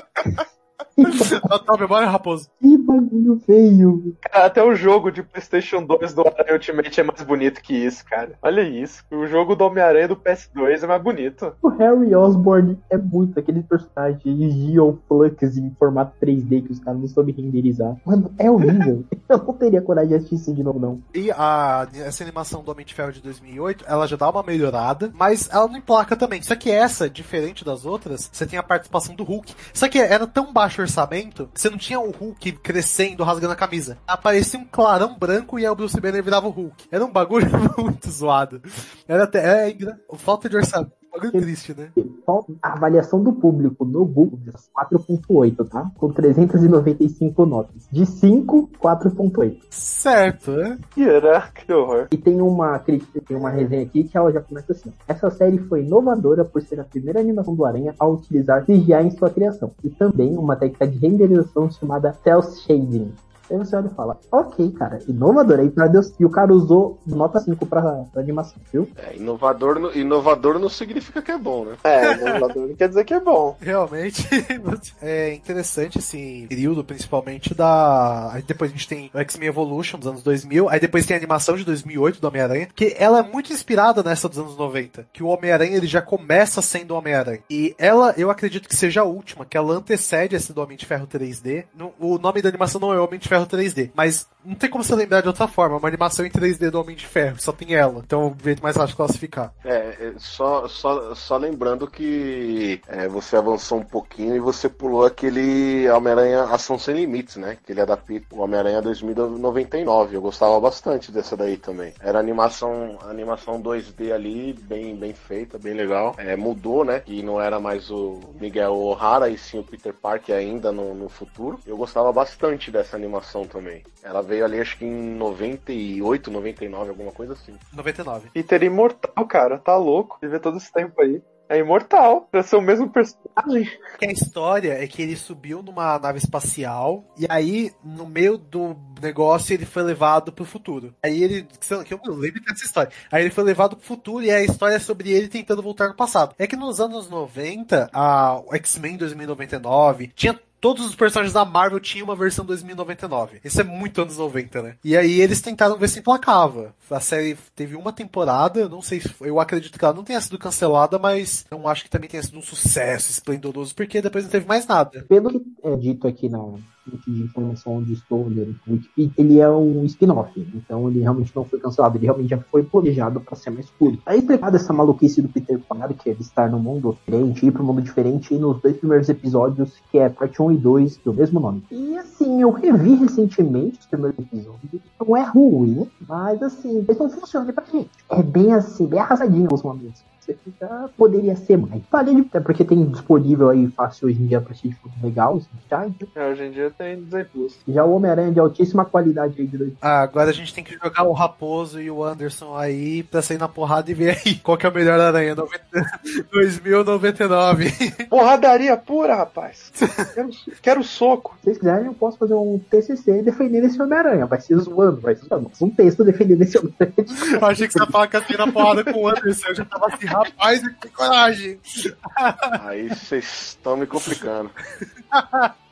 A: Tá, memória, Raposo.
E: que bagulho feio.
C: Cara, até o jogo de PlayStation 2 do Homem-Aranha Ultimate é mais bonito que isso, cara. Olha isso. O jogo do Homem-Aranha do PS2 é mais bonito.
E: O Harry Osborn é muito aquele personagem Geoflux em formato 3D que os caras não soube renderizar. Mano, é horrível. Eu não teria coragem de assistir isso de novo, não.
A: E a, essa animação do Homem de Ferro de 2008, ela já dá uma melhorada, mas ela não emplaca também. Só que essa, diferente das outras, você tem a participação do Hulk. Só que era tão baixo orçamento você não tinha o Hulk crescendo, rasgando a camisa. Aparecia um clarão branco e aí o Bruce Banner virava o Hulk. Era um bagulho muito zoado. Era até. É, engra- falta de orçamento. Bagulho triste, né?
E: Só a avaliação do público no Google, 4.8, tá? Com 395 notas. De 5, 4.8.
A: Certo, né?
C: Caraca, que horror.
E: E tem uma crítica, tem uma resenha aqui que ela já começa assim. Essa série foi inovadora por ser a primeira animação do Aranha a utilizar CGI em sua criação. E também uma técnica de renderização chamada Cell Shading. Aí você olha e fala, ok, cara, inovador aí pra Deus. E o cara usou nota 5 pra, pra animação, viu?
B: É, inovador, no- inovador não significa que é bom, né?
C: É, inovador não quer dizer que é bom.
A: Realmente é interessante esse período, principalmente da. Aí depois a gente tem o X-Men Evolution dos anos 2000, aí depois tem a animação de 2008 do Homem-Aranha, que ela é muito inspirada nessa dos anos 90, que o Homem-Aranha ele já começa sendo o Homem-Aranha. E ela, eu acredito que seja a última, que ela antecede essa do Homem de Ferro 3D. No- o nome da animação não é Homem de Ferro 3D, mas não tem como você lembrar de outra forma, é uma animação em 3D do Homem de Ferro, só tem ela. Então é o jeito mais fácil de classificar.
B: É, é, só, só, só lembrando que é, você avançou um pouquinho e você pulou aquele Homem-Aranha Ação Sem Limites, né? Que ele adapta o Homem-Aranha 2099. Eu gostava bastante dessa daí também. Era animação, animação 2D ali, bem, bem feita, bem legal. É, mudou, né? E não era mais o Miguel O'Hara, e sim o Peter Parker ainda no, no futuro. Eu gostava bastante dessa animação também. Ela veio ali, acho que em 98, 99, alguma coisa assim.
A: 99.
C: Peter imortal, cara. Tá louco. Viver todo esse tempo aí. É imortal. Pra ser o mesmo personagem.
A: Que a história é que ele subiu numa nave espacial e aí, no meio do negócio, ele foi levado pro futuro. Aí ele. Que eu não lembro dessa história. Aí ele foi levado pro futuro e a história é sobre ele tentando voltar no passado. É que nos anos 90, a X-Men 2099 tinha. Todos os personagens da Marvel tinham uma versão 2099. Isso é muito anos 90, né? E aí eles tentaram ver se emplacava. A série teve uma temporada, não sei eu acredito que ela não tenha sido cancelada, mas não acho que também tenha sido um sucesso esplendoroso, porque depois não teve mais nada.
E: Pelo que é dito aqui na fonte de informação onde estou olhando no Wikipedia, ele é um spin-off, então ele realmente não foi cancelado, ele realmente já foi planejado para ser mais curto. Aí explicado essa maluquice do Peter Parker, que é de estar num mundo diferente, ir para um mundo diferente, e nos dois primeiros episódios, que é parte 1 e 2 do mesmo nome. E assim, eu revi recentemente os primeiros episódios, não é ruim, mas assim, eles não funcionam pra gente. É bem assim, bem arrasadinho os momentos. Já poderia ser mais. Falei até porque tem disponível aí fácil hoje em dia pra assistir filme legal, assim, já, então.
C: É, hoje em dia tem Disney Plus.
E: Já o Homem-Aranha de altíssima qualidade aí de dois.
A: Ah, agora a gente tem que jogar o Raposo e o Anderson aí pra sair na porrada e ver aí qual que é o melhor aranha. 90... 2099.
C: Porradaria pura, rapaz. Quero, quero soco.
E: Se vocês quiserem, eu posso fazer um TCC defendendo esse Homem-Aranha. Vai ser zoando, vai ser zoando. Um texto defendendo esse Homem-Aranha.
A: Eu achei que você ia falar que ia sair na porrada com o Anderson. Eu já tava assim, rapaz, que coragem.
B: Aí vocês estão me complicando.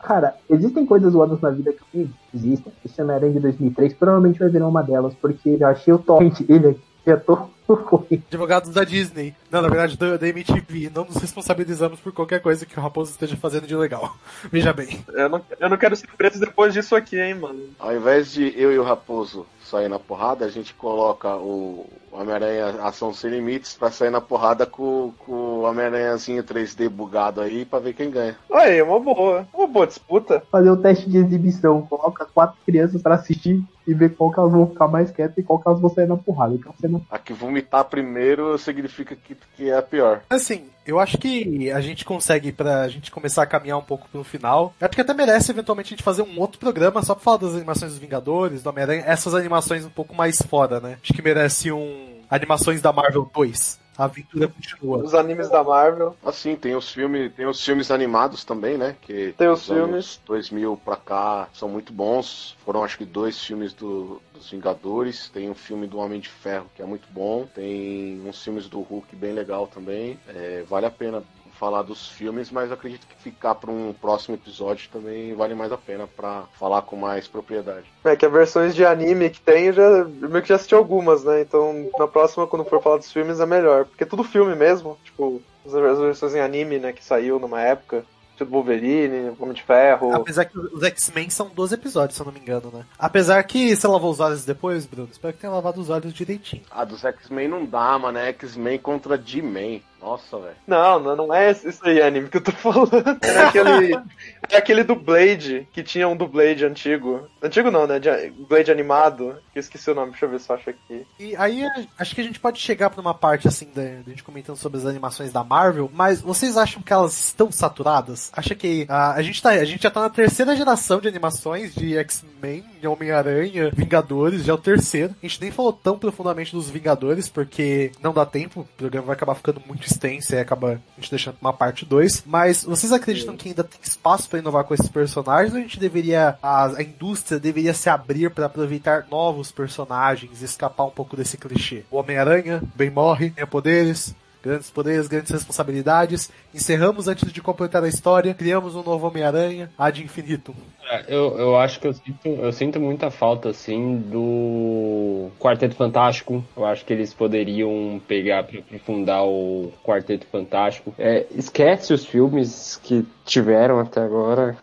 E: Cara, existem coisas zoadas na vida que existem. Esse Homem-Aranha de 2003 provavelmente vai virar uma delas, porque eu achei o torrent dele aqui. Já tô.
A: Advogados da Disney. Não, na verdade, da, da MTV. Não nos responsabilizamos por qualquer coisa que o Raposo esteja fazendo de legal. Veja bem.
C: Eu não, eu não quero ser preso depois disso aqui, hein, mano.
B: Ao invés de eu e o Raposo sair na porrada, a gente coloca o Homem-Aranha Ação Sem Limites pra sair na porrada com, com o Homem-Aranhazinho 3D bugado aí pra ver quem ganha.
C: Aí, uma boa. Uma boa disputa.
E: Fazer o teste de exibição. Coloca quatro crianças pra assistir e ver qual que elas vão ficar mais quietas e qual que elas vão sair na porrada. Então, você não...
B: A que vomitar primeiro significa que, que é a pior.
A: Assim, eu acho que a gente consegue, pra gente começar a caminhar um pouco pro final. Eu acho que até merece eventualmente a gente fazer um outro programa só pra falar das animações dos Vingadores, do Homem-Aranha, essas animações um pouco mais fora, né? Acho que merece um. Animações da Marvel 2. A aventura continua.
C: Os animes da Marvel.
B: Assim, tem os filmes, tem os filmes animados também, né? Que
C: Tem os filmes.
B: 2000 pra cá são muito bons. Foram acho que dois filmes do, dos Vingadores. Tem um filme do Homem de Ferro que é muito bom. Tem uns filmes do Hulk bem legal também. É, vale a pena falar dos filmes, mas acredito que ficar para um próximo episódio também vale mais a pena para falar com mais propriedade.
C: É que as versões de anime que tem, eu já, eu meio que já assisti algumas, né? Então na próxima, quando for falar dos filmes, é melhor. Porque é tudo filme mesmo. Tipo, as versões em anime, né, que saiu numa época. Tipo Wolverine, Homem de Ferro.
A: Apesar que os X-Men são 12 episódios, se eu não me engano, né? Apesar que você lavou os olhos depois, Bruno, espero que tenha lavado os olhos direitinho.
B: A dos X-Men não dá, mano. É X-Men contra G-Man. Nossa, velho.
C: Não, não, não é isso aí anime que eu tô falando. É aquele, é aquele do Blade, que tinha um do Blade antigo. Antigo não, né? De- Blade animado. Que eu esqueci o nome, deixa eu ver se eu acho aqui.
A: E aí a- acho que a gente pode chegar pra uma parte assim da, da gente comentando sobre as animações da Marvel, mas vocês acham que elas estão saturadas? Acha que ah, a gente tá, a gente já tá na terceira geração de animações de X-Men, de Homem-Aranha, Vingadores, já é o terceiro. A gente nem falou tão profundamente dos Vingadores porque não dá tempo, o programa vai acabar ficando muito extenso e acaba a gente deixando uma parte 2, mas vocês acreditam que ainda tem espaço pra inovar com esses personagens ou a gente deveria a, a indústria deveria se abrir pra aproveitar novos personagens e escapar um pouco desse clichê? O Homem-Aranha bem morre, tem poderes, Grandes poderes, grandes responsabilidades. Encerramos antes de completar a história. Criamos um novo Homem-Aranha, ad infinitum.
D: É, Eu, eu acho que eu sinto, eu sinto muita falta, assim, do Quarteto Fantástico. Eu acho que eles poderiam pegar pra aprofundar o Quarteto Fantástico. É, esquece os filmes que tiveram até agora,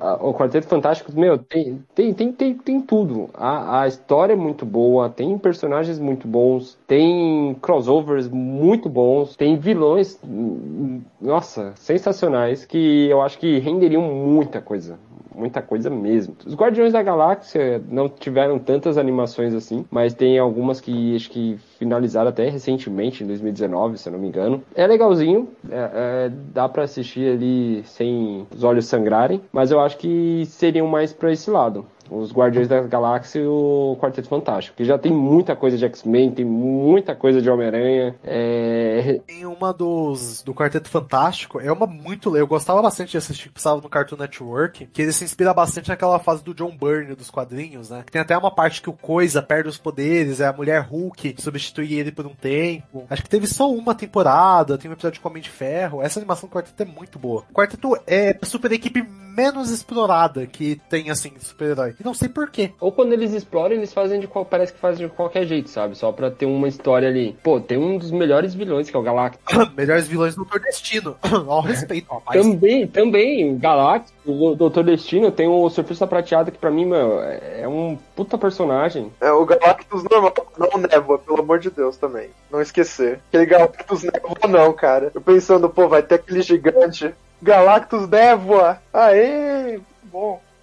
D: a- O Quarteto Fantástico, meu, tem, tem, tem, tem, tem tudo. A, a história é muito boa, tem personagens muito bons, tem crossovers muito bons, tem vilões, hum, nossa, sensacionais, que eu acho que renderiam muita coisa. Muita coisa mesmo. Os Guardiões da Galáxia não tiveram tantas animações assim, mas tem algumas que acho que finalizaram até recentemente, em 2019, se eu não me engano. É legalzinho, é- é, dá pra assistir ali sem os olhos sangrarem, mas eu acho que seriam mais pra esse lado. Os Guardiões da Galáxia e o Quarteto Fantástico, que já tem muita coisa de X-Men, tem muita coisa de Homem-Aranha. É...
A: Tem uma dos do Quarteto Fantástico, é uma muito eu gostava bastante de assistir, que passava no Cartoon Network, que ele se inspira bastante naquela fase do John Byrne dos quadrinhos, né? Tem até uma parte que o Coisa perde os poderes, é a mulher Hulk substitui ele por um tempo. Acho que teve só uma temporada, tem um episódio com Homem de Ferro. Essa animação do Quarteto é muito boa. O Quarteto é super equipe menos explorada que tem assim super-herói. E não sei porquê.
D: Ou quando eles exploram, eles fazem de qual parece que fazem de qualquer jeito, sabe? Só pra ter uma história ali. Pô, tem um dos melhores vilões que é o Galactus.
A: Melhores vilões do Doutor Destino. Ao respeito, rapaz.
D: Também, também, Galactus, o Doutor Destino, tem o Surfista Prateado que pra mim, meu, é um puta personagem.
C: É o Galactus normal, não névoa, pelo amor de Deus também. Não esquecer. Aquele Galactus névoa não, cara. Eu pensando, pô, vai ter aquele gigante. Galactus névoa. Aê!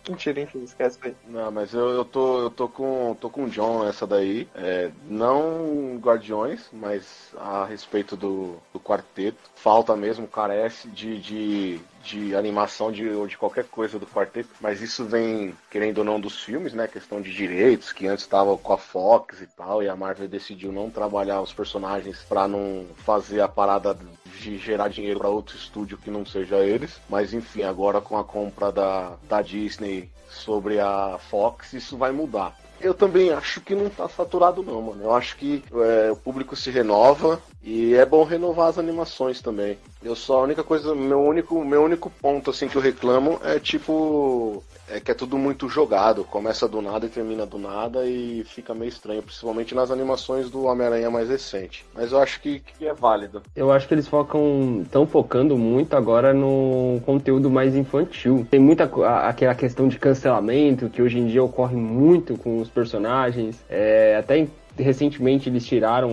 C: Mentira, enfim, esquece aí.
B: Não, mas eu, eu, tô, eu tô com tô com o John nessa daí. É, não Guardiões, mas a respeito do, do quarteto. Falta mesmo, carece de, de, de animação de, ou de qualquer coisa do quarteto. Mas isso vem, querendo ou não, dos filmes, né? Questão de direitos, que antes estava com a Fox e tal, e a Marvel decidiu não trabalhar os personagens pra não fazer a parada de gerar dinheiro para outro estúdio que não seja eles. Mas enfim, agora com a compra da, da Disney sobre a Fox, isso vai mudar. Eu também acho que não tá saturado não, mano. Eu acho que é, o público se renova e é bom renovar as animações também. Eu só a única coisa, meu único, meu único ponto assim que eu reclamo é tipo é que é tudo muito jogado, começa do nada e termina do nada e fica meio estranho, principalmente nas animações do Homem-Aranha mais recente. Mas eu acho que, que é válido.
D: Eu acho que eles focam, estão focando muito agora no conteúdo mais infantil. Tem muita aquela questão de cancelamento que hoje em dia ocorre muito com os personagens. É, até recentemente eles tiraram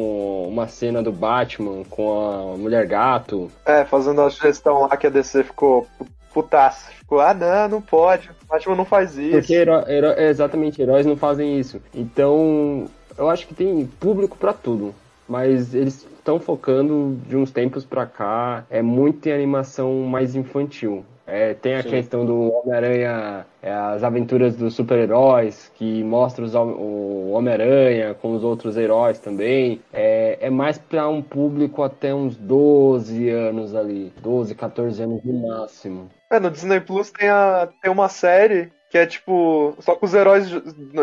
D: uma cena do Batman com a Mulher Gato.
C: É, fazendo a gestão lá que a DC ficou putaça. Ficou, ah não, não pode. Batman não faz isso.
D: Porque heró heró exatamente, heróis não fazem isso. Então, eu acho que tem público para tudo. Mas eles estão focando de uns tempos pra cá, é muito em animação mais infantil. É, tem a Sim. questão do Homem-Aranha, é, as aventuras dos super-heróis, que mostra os, o Homem-Aranha com os outros heróis também. É, é mais para um público até uns 12 anos ali, 12, 14 anos no máximo.
C: É, no Disney Plus tem, a, tem uma série que é tipo, só com os heróis,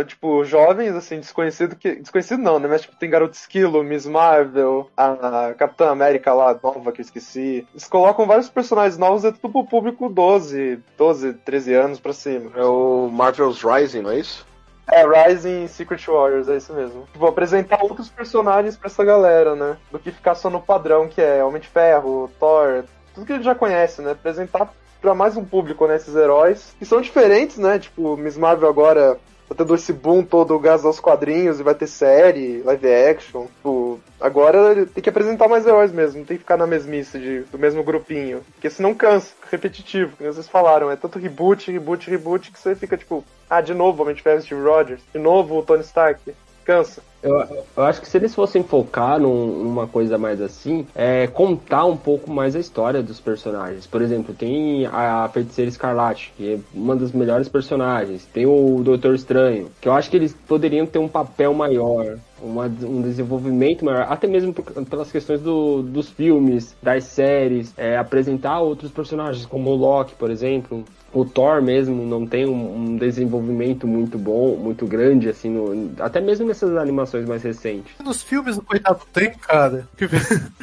C: tipo, jovens, assim, desconhecido que. Desconhecido não, né? Mas tipo, tem Garoto Esquilo, Miss Marvel, a Capitã América lá, nova, que eu esqueci. Eles colocam vários personagens novos, é tudo pro público 12, 12, 13 anos pra cima.
B: É o Marvel's Rising, não é isso?
C: É, Rising Secret Warriors, é isso mesmo. Vou apresentar outros personagens pra essa galera, né? Do que ficar só no padrão, que é Homem de Ferro, Thor, tudo que ele já conhece, né? Apresentar para mais um público, né? Esses heróis. Que são diferentes, né? Tipo, Miss Marvel agora tá tendo esse boom todo gás aos quadrinhos e vai ter série, live action. Tipo, agora tem que apresentar mais heróis mesmo, não tem que ficar na mesmice de, do mesmo grupinho. Porque senão cansa, repetitivo, como vocês falaram. É tanto reboot, reboot, reboot que você fica tipo, ah, de novo Homem de Ferro Steve Rogers, de novo o Tony Stark. Cansa.
D: Eu, eu, acho que se eles fossem focar num, numa coisa mais assim, é contar um pouco mais a história dos personagens. Por exemplo, tem a Feiticeira Escarlate, que é uma das melhores personagens. Tem o Doutor Estranho, que eu acho que eles poderiam ter um papel maior. Uma, um desenvolvimento maior, até mesmo por, pelas questões do, dos filmes, das séries, é, apresentar outros personagens, como o Loki, por exemplo, o Thor mesmo não tem um, um, desenvolvimento muito bom, muito grande, assim, no, até mesmo nessas animações mais recentes.
A: Nos filmes, o coitado tem, cara.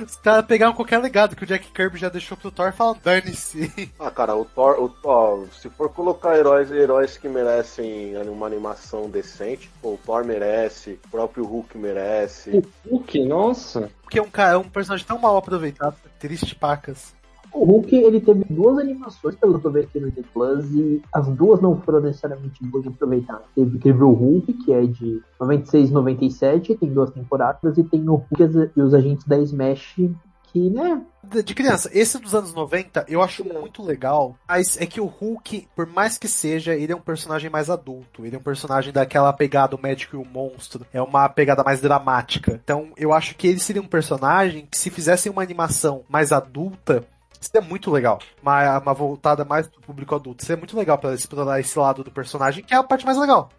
A: Os caras pegaram qualquer legado que o Jack Kirby já deixou pro Thor e falam, dane-se.
B: Ah, cara, o Thor, o Thor, se for colocar heróis, heróis que merecem uma animação decente, o Thor merece, o próprio Hulk merece.
D: O Hulk, nossa.
A: Porque é um, cara, é um personagem tão mal aproveitado, triste pacas.
E: O Hulk, ele teve duas animações, pelo que eu aqui no The Plus, e as duas não foram necessariamente boas de aproveitar. Teve, teve o Hulk, que é de 96 97, tem duas temporadas, e tem o Hulk e os Agentes da Smash, que, né...
A: De criança, esse dos anos 90 eu acho muito legal, mas é que o Hulk, por mais que seja, ele é um personagem mais adulto. Ele é um personagem daquela pegada o médico e o monstro. É uma pegada mais dramática. Então eu acho que ele seria um personagem que, se fizessem uma animação mais adulta, isso é muito legal. Uma, uma voltada mais pro público adulto. Isso é muito legal para explorar esse lado do personagem, que é a parte mais legal.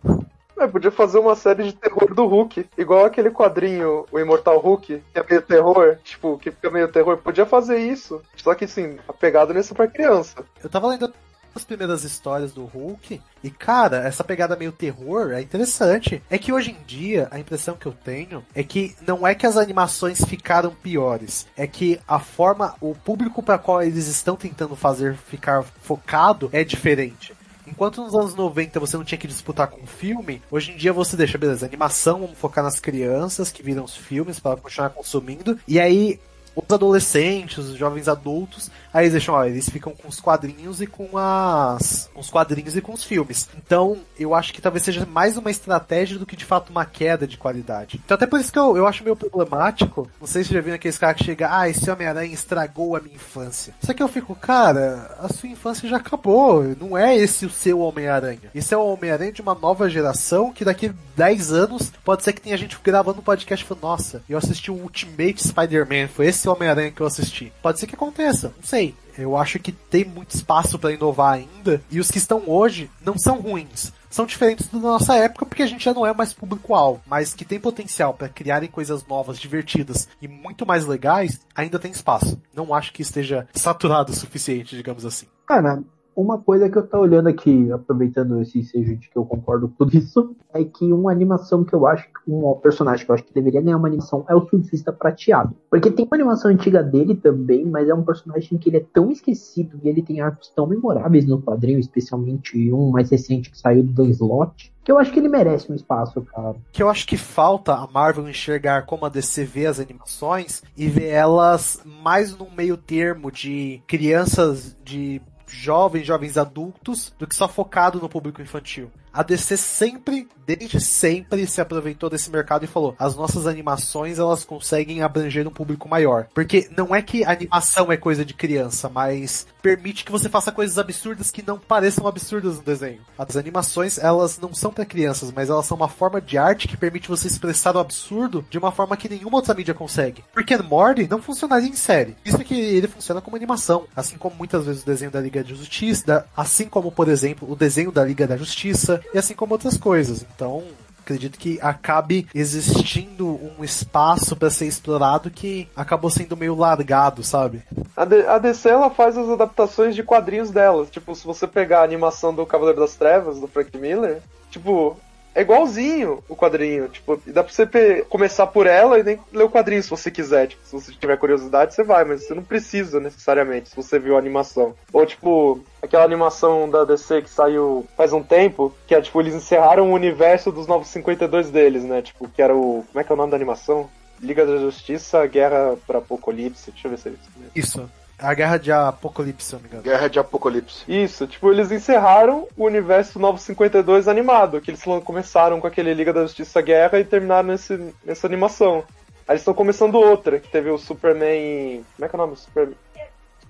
C: É, podia fazer uma série de terror do Hulk, igual aquele quadrinho, o Imortal Hulk, que é meio terror, tipo, que fica meio terror. Podia fazer isso. Só que, assim, a pegada nisso pra criança.
A: Eu tava lendo as primeiras histórias do Hulk. E, cara, essa pegada meio terror é interessante. É que hoje em dia, a impressão que eu tenho é que não é que as animações ficaram piores. É que a forma, o público para qual eles estão tentando fazer ficar focado é diferente. Enquanto nos anos 90 você não tinha que disputar com filme, hoje em dia você deixa, beleza, animação, vamos focar nas crianças que viram os filmes para continuar consumindo. E aí os adolescentes, os jovens adultos, aí eles deixam, ó, eles ficam com os quadrinhos e com as. com os quadrinhos e com os filmes. Então, eu acho que talvez seja mais uma estratégia do que de fato uma queda de qualidade. Então, até por isso que eu, eu acho meio problemático. Não sei se já viu aqueles caras que chegam, ah, esse Homem-Aranha estragou a minha infância. Só que eu fico, cara, a sua infância já acabou. Não é esse o seu Homem-Aranha. Esse é o Homem-Aranha de uma nova geração que daqui 10 anos pode ser que tenha gente gravando um podcast falando, nossa, eu assisti o Ultimate Spider-Man, foi esse Homem-Aranha que eu assisti. Pode ser que aconteça, não sei. Eu acho que tem muito espaço para inovar ainda, e os que estão hoje não são ruins. São diferentes da nossa época porque a gente já não é mais público-alvo, mas que tem potencial para criarem coisas novas, divertidas e muito mais legais, ainda tem espaço. Não acho que esteja saturado o suficiente, digamos assim.
E: Cara, uma coisa que eu tô olhando aqui, aproveitando esse seja de que eu concordo com tudo isso, é que uma animação que eu acho um personagem que eu acho que deveria ganhar uma animação é o Surfista Prateado. Porque tem uma animação antiga dele também, mas é um personagem que ele é tão esquecido e ele tem arcos tão memoráveis no quadrinho, especialmente um mais recente que saiu do Dan Slott, que eu acho que ele merece um espaço, cara.
A: Que eu acho que falta a Marvel enxergar como a DC vê as animações e ver elas mais num meio termo de crianças de jovens, jovens adultos, do que só focado no público infantil. A DC sempre, desde sempre, se aproveitou desse mercado e falou: as nossas animações elas conseguem abranger um público maior. Porque não é que animação é coisa de criança, mas permite que você faça coisas absurdas que não pareçam absurdas no desenho. As animações, elas não são para crianças, mas elas são uma forma de arte que permite você expressar o absurdo de uma forma que nenhuma outra mídia consegue. Porque Morty não funcionaria em série. Isso é que ele funciona como animação. Assim como muitas vezes o desenho da Liga da Justiça, assim como, por exemplo, o desenho da Liga da Justiça, e assim como outras coisas. Então, acredito que acabe existindo um espaço para ser explorado que acabou sendo meio largado, sabe?
C: A, D a DC ela faz as adaptações de quadrinhos delas. Tipo, se você pegar a animação do Cavaleiro das Trevas, do Frank Miller, tipo, é igualzinho o quadrinho. Tipo, dá pra você começar por ela e nem ler o quadrinho se você quiser. Tipo, se você tiver curiosidade, você vai, mas você não precisa necessariamente se você viu a animação. Ou tipo, aquela animação da DC que saiu faz um tempo, que é tipo, eles encerraram o universo dos Novos 52 deles, né? Tipo, que era o. Como é que é o nome da animação? Liga da Justiça, Guerra para Apocalipse. Deixa eu ver se é isso mesmo.
A: Isso. A Guerra de Apocalipse, se não me engano.
B: Guerra de Apocalipse.
C: Isso, tipo, eles encerraram o universo Novo 52 animado, que eles começaram com aquele Liga da Justiça Guerra e terminaram nesse, nessa animação. Aí eles estão começando outra, que teve o Superman. Como é que é o nome? Super...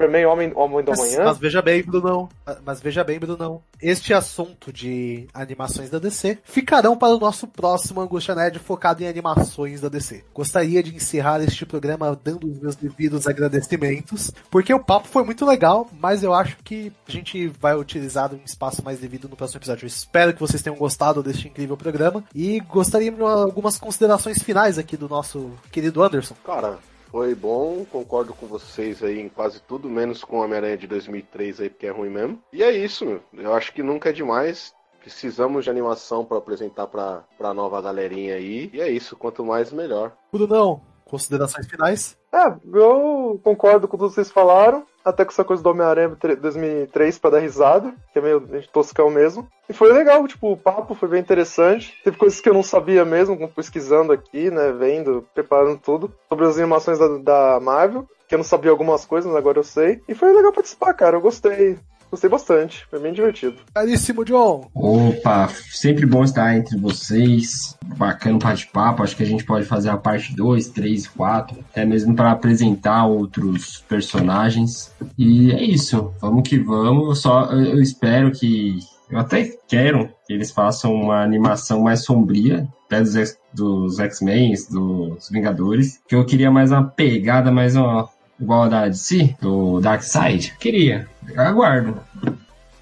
C: Superman Homem, Homem do
A: Mas,
C: Amanhã.
A: mas veja bem, Brunão. Mas veja bem, Brunão. Este assunto de animações da DC ficarão para o nosso próximo Angústia Nerd focado em animações da DC. Gostaria de encerrar este programa dando os meus devidos agradecimentos, porque o papo foi muito legal, mas eu acho que a gente vai utilizar um espaço mais devido no próximo episódio. Eu espero que vocês tenham gostado deste incrível programa e gostaria de algumas considerações finais aqui do nosso querido Anderson.
B: Cara, foi bom, concordo com vocês aí em quase tudo, menos com o Homem-Aranha de 2003 aí, porque é ruim mesmo. E é isso, meu. Eu acho que nunca é demais. Precisamos de animação para apresentar pra, pra nova galerinha aí. E é isso, quanto mais melhor.
A: Brunão, considerações finais?
C: É, eu concordo com tudo que vocês falaram. Até com essa coisa do Homem-Aranha 2003 pra dar risada, que é meio toscão mesmo. E foi legal, tipo, o papo foi bem interessante. Teve coisas que eu não sabia mesmo, pesquisando aqui, né, vendo, preparando tudo, sobre as animações da, da Marvel, que eu não sabia algumas coisas, mas agora eu sei. E foi legal participar, cara, eu gostei. Gostei bastante, foi bem divertido.
A: Caríssimo John.
D: Opa, sempre bom estar entre vocês. Bacana o bate-papo. Acho que a gente pode fazer a parte 2, 3, 4, até mesmo para apresentar outros personagens. E é isso. Vamos que vamos. Eu só eu espero que eu até quero que eles façam uma animação mais sombria, até dos, dos X-Men, dos Vingadores, que eu queria mais uma pegada, mais uma igual a da DC, do Darkseid. Queria. Aguardo.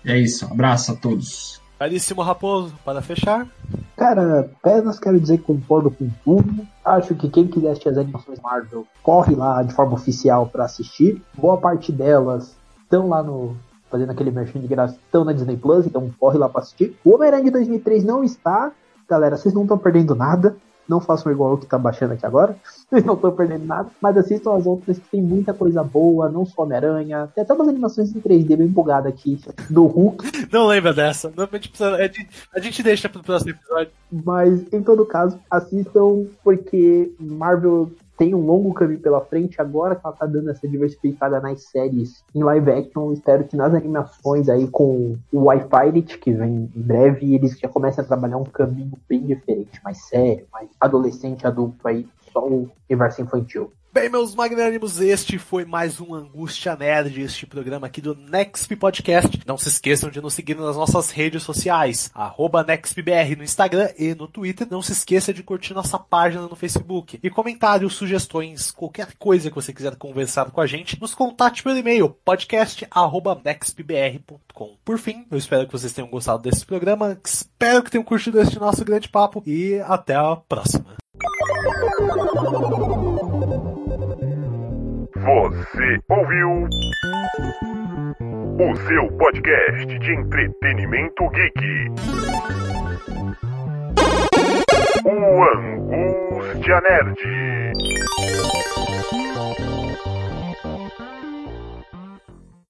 D: E é isso. Abraço a todos.
A: Caríssimo Raposo, para fechar.
E: Cara, apenas quero dizer que concordo com tudo. Acho que quem quiser assistir as animações Marvel, corre lá de forma oficial pra assistir. Boa parte delas estão lá no. Fazendo aquele merchan de graça, estão na Disney Plus, então corre lá pra assistir. O Homem-Aranha de 2003 não está. Galera, vocês não estão perdendo nada. Não façam igual o que tá baixando aqui agora. Não estão perdendo nada. Mas assistam as outras que tem muita coisa boa, não só Homem-Aranha. Tem até umas animações em 3D bem empolgada aqui do Hulk.
A: Não lembra dessa. Normalmente precisa, é de- a gente deixa pro próximo episódio.
E: Mas, em todo caso, assistam porque Marvel tem um longo caminho pela frente. Agora que ela tá dando essa diversificada nas séries em live action, espero que nas animações aí com o Wi-Fi que vem em breve, eles já comecem a trabalhar um caminho bem diferente, mais sério, mais adolescente, adulto aí, só o universo infantil.
A: Bem, meus magnânimos, este foi mais um Angústia Nerd, este programa aqui do Nexp Podcast. Não se esqueçam de nos seguir nas nossas redes sociais, arroba no Instagram e no Twitter. Não se esqueça de curtir nossa página no Facebook. E comentários, sugestões, qualquer coisa que você quiser conversar com a gente, nos contate pelo e-mail podcast.nextbr.com. Por fim, eu espero que vocês tenham gostado desse programa, espero que tenham curtido este nosso grande papo e até a próxima.
F: Você ouviu o seu podcast de entretenimento geek. O Angústia Nerd.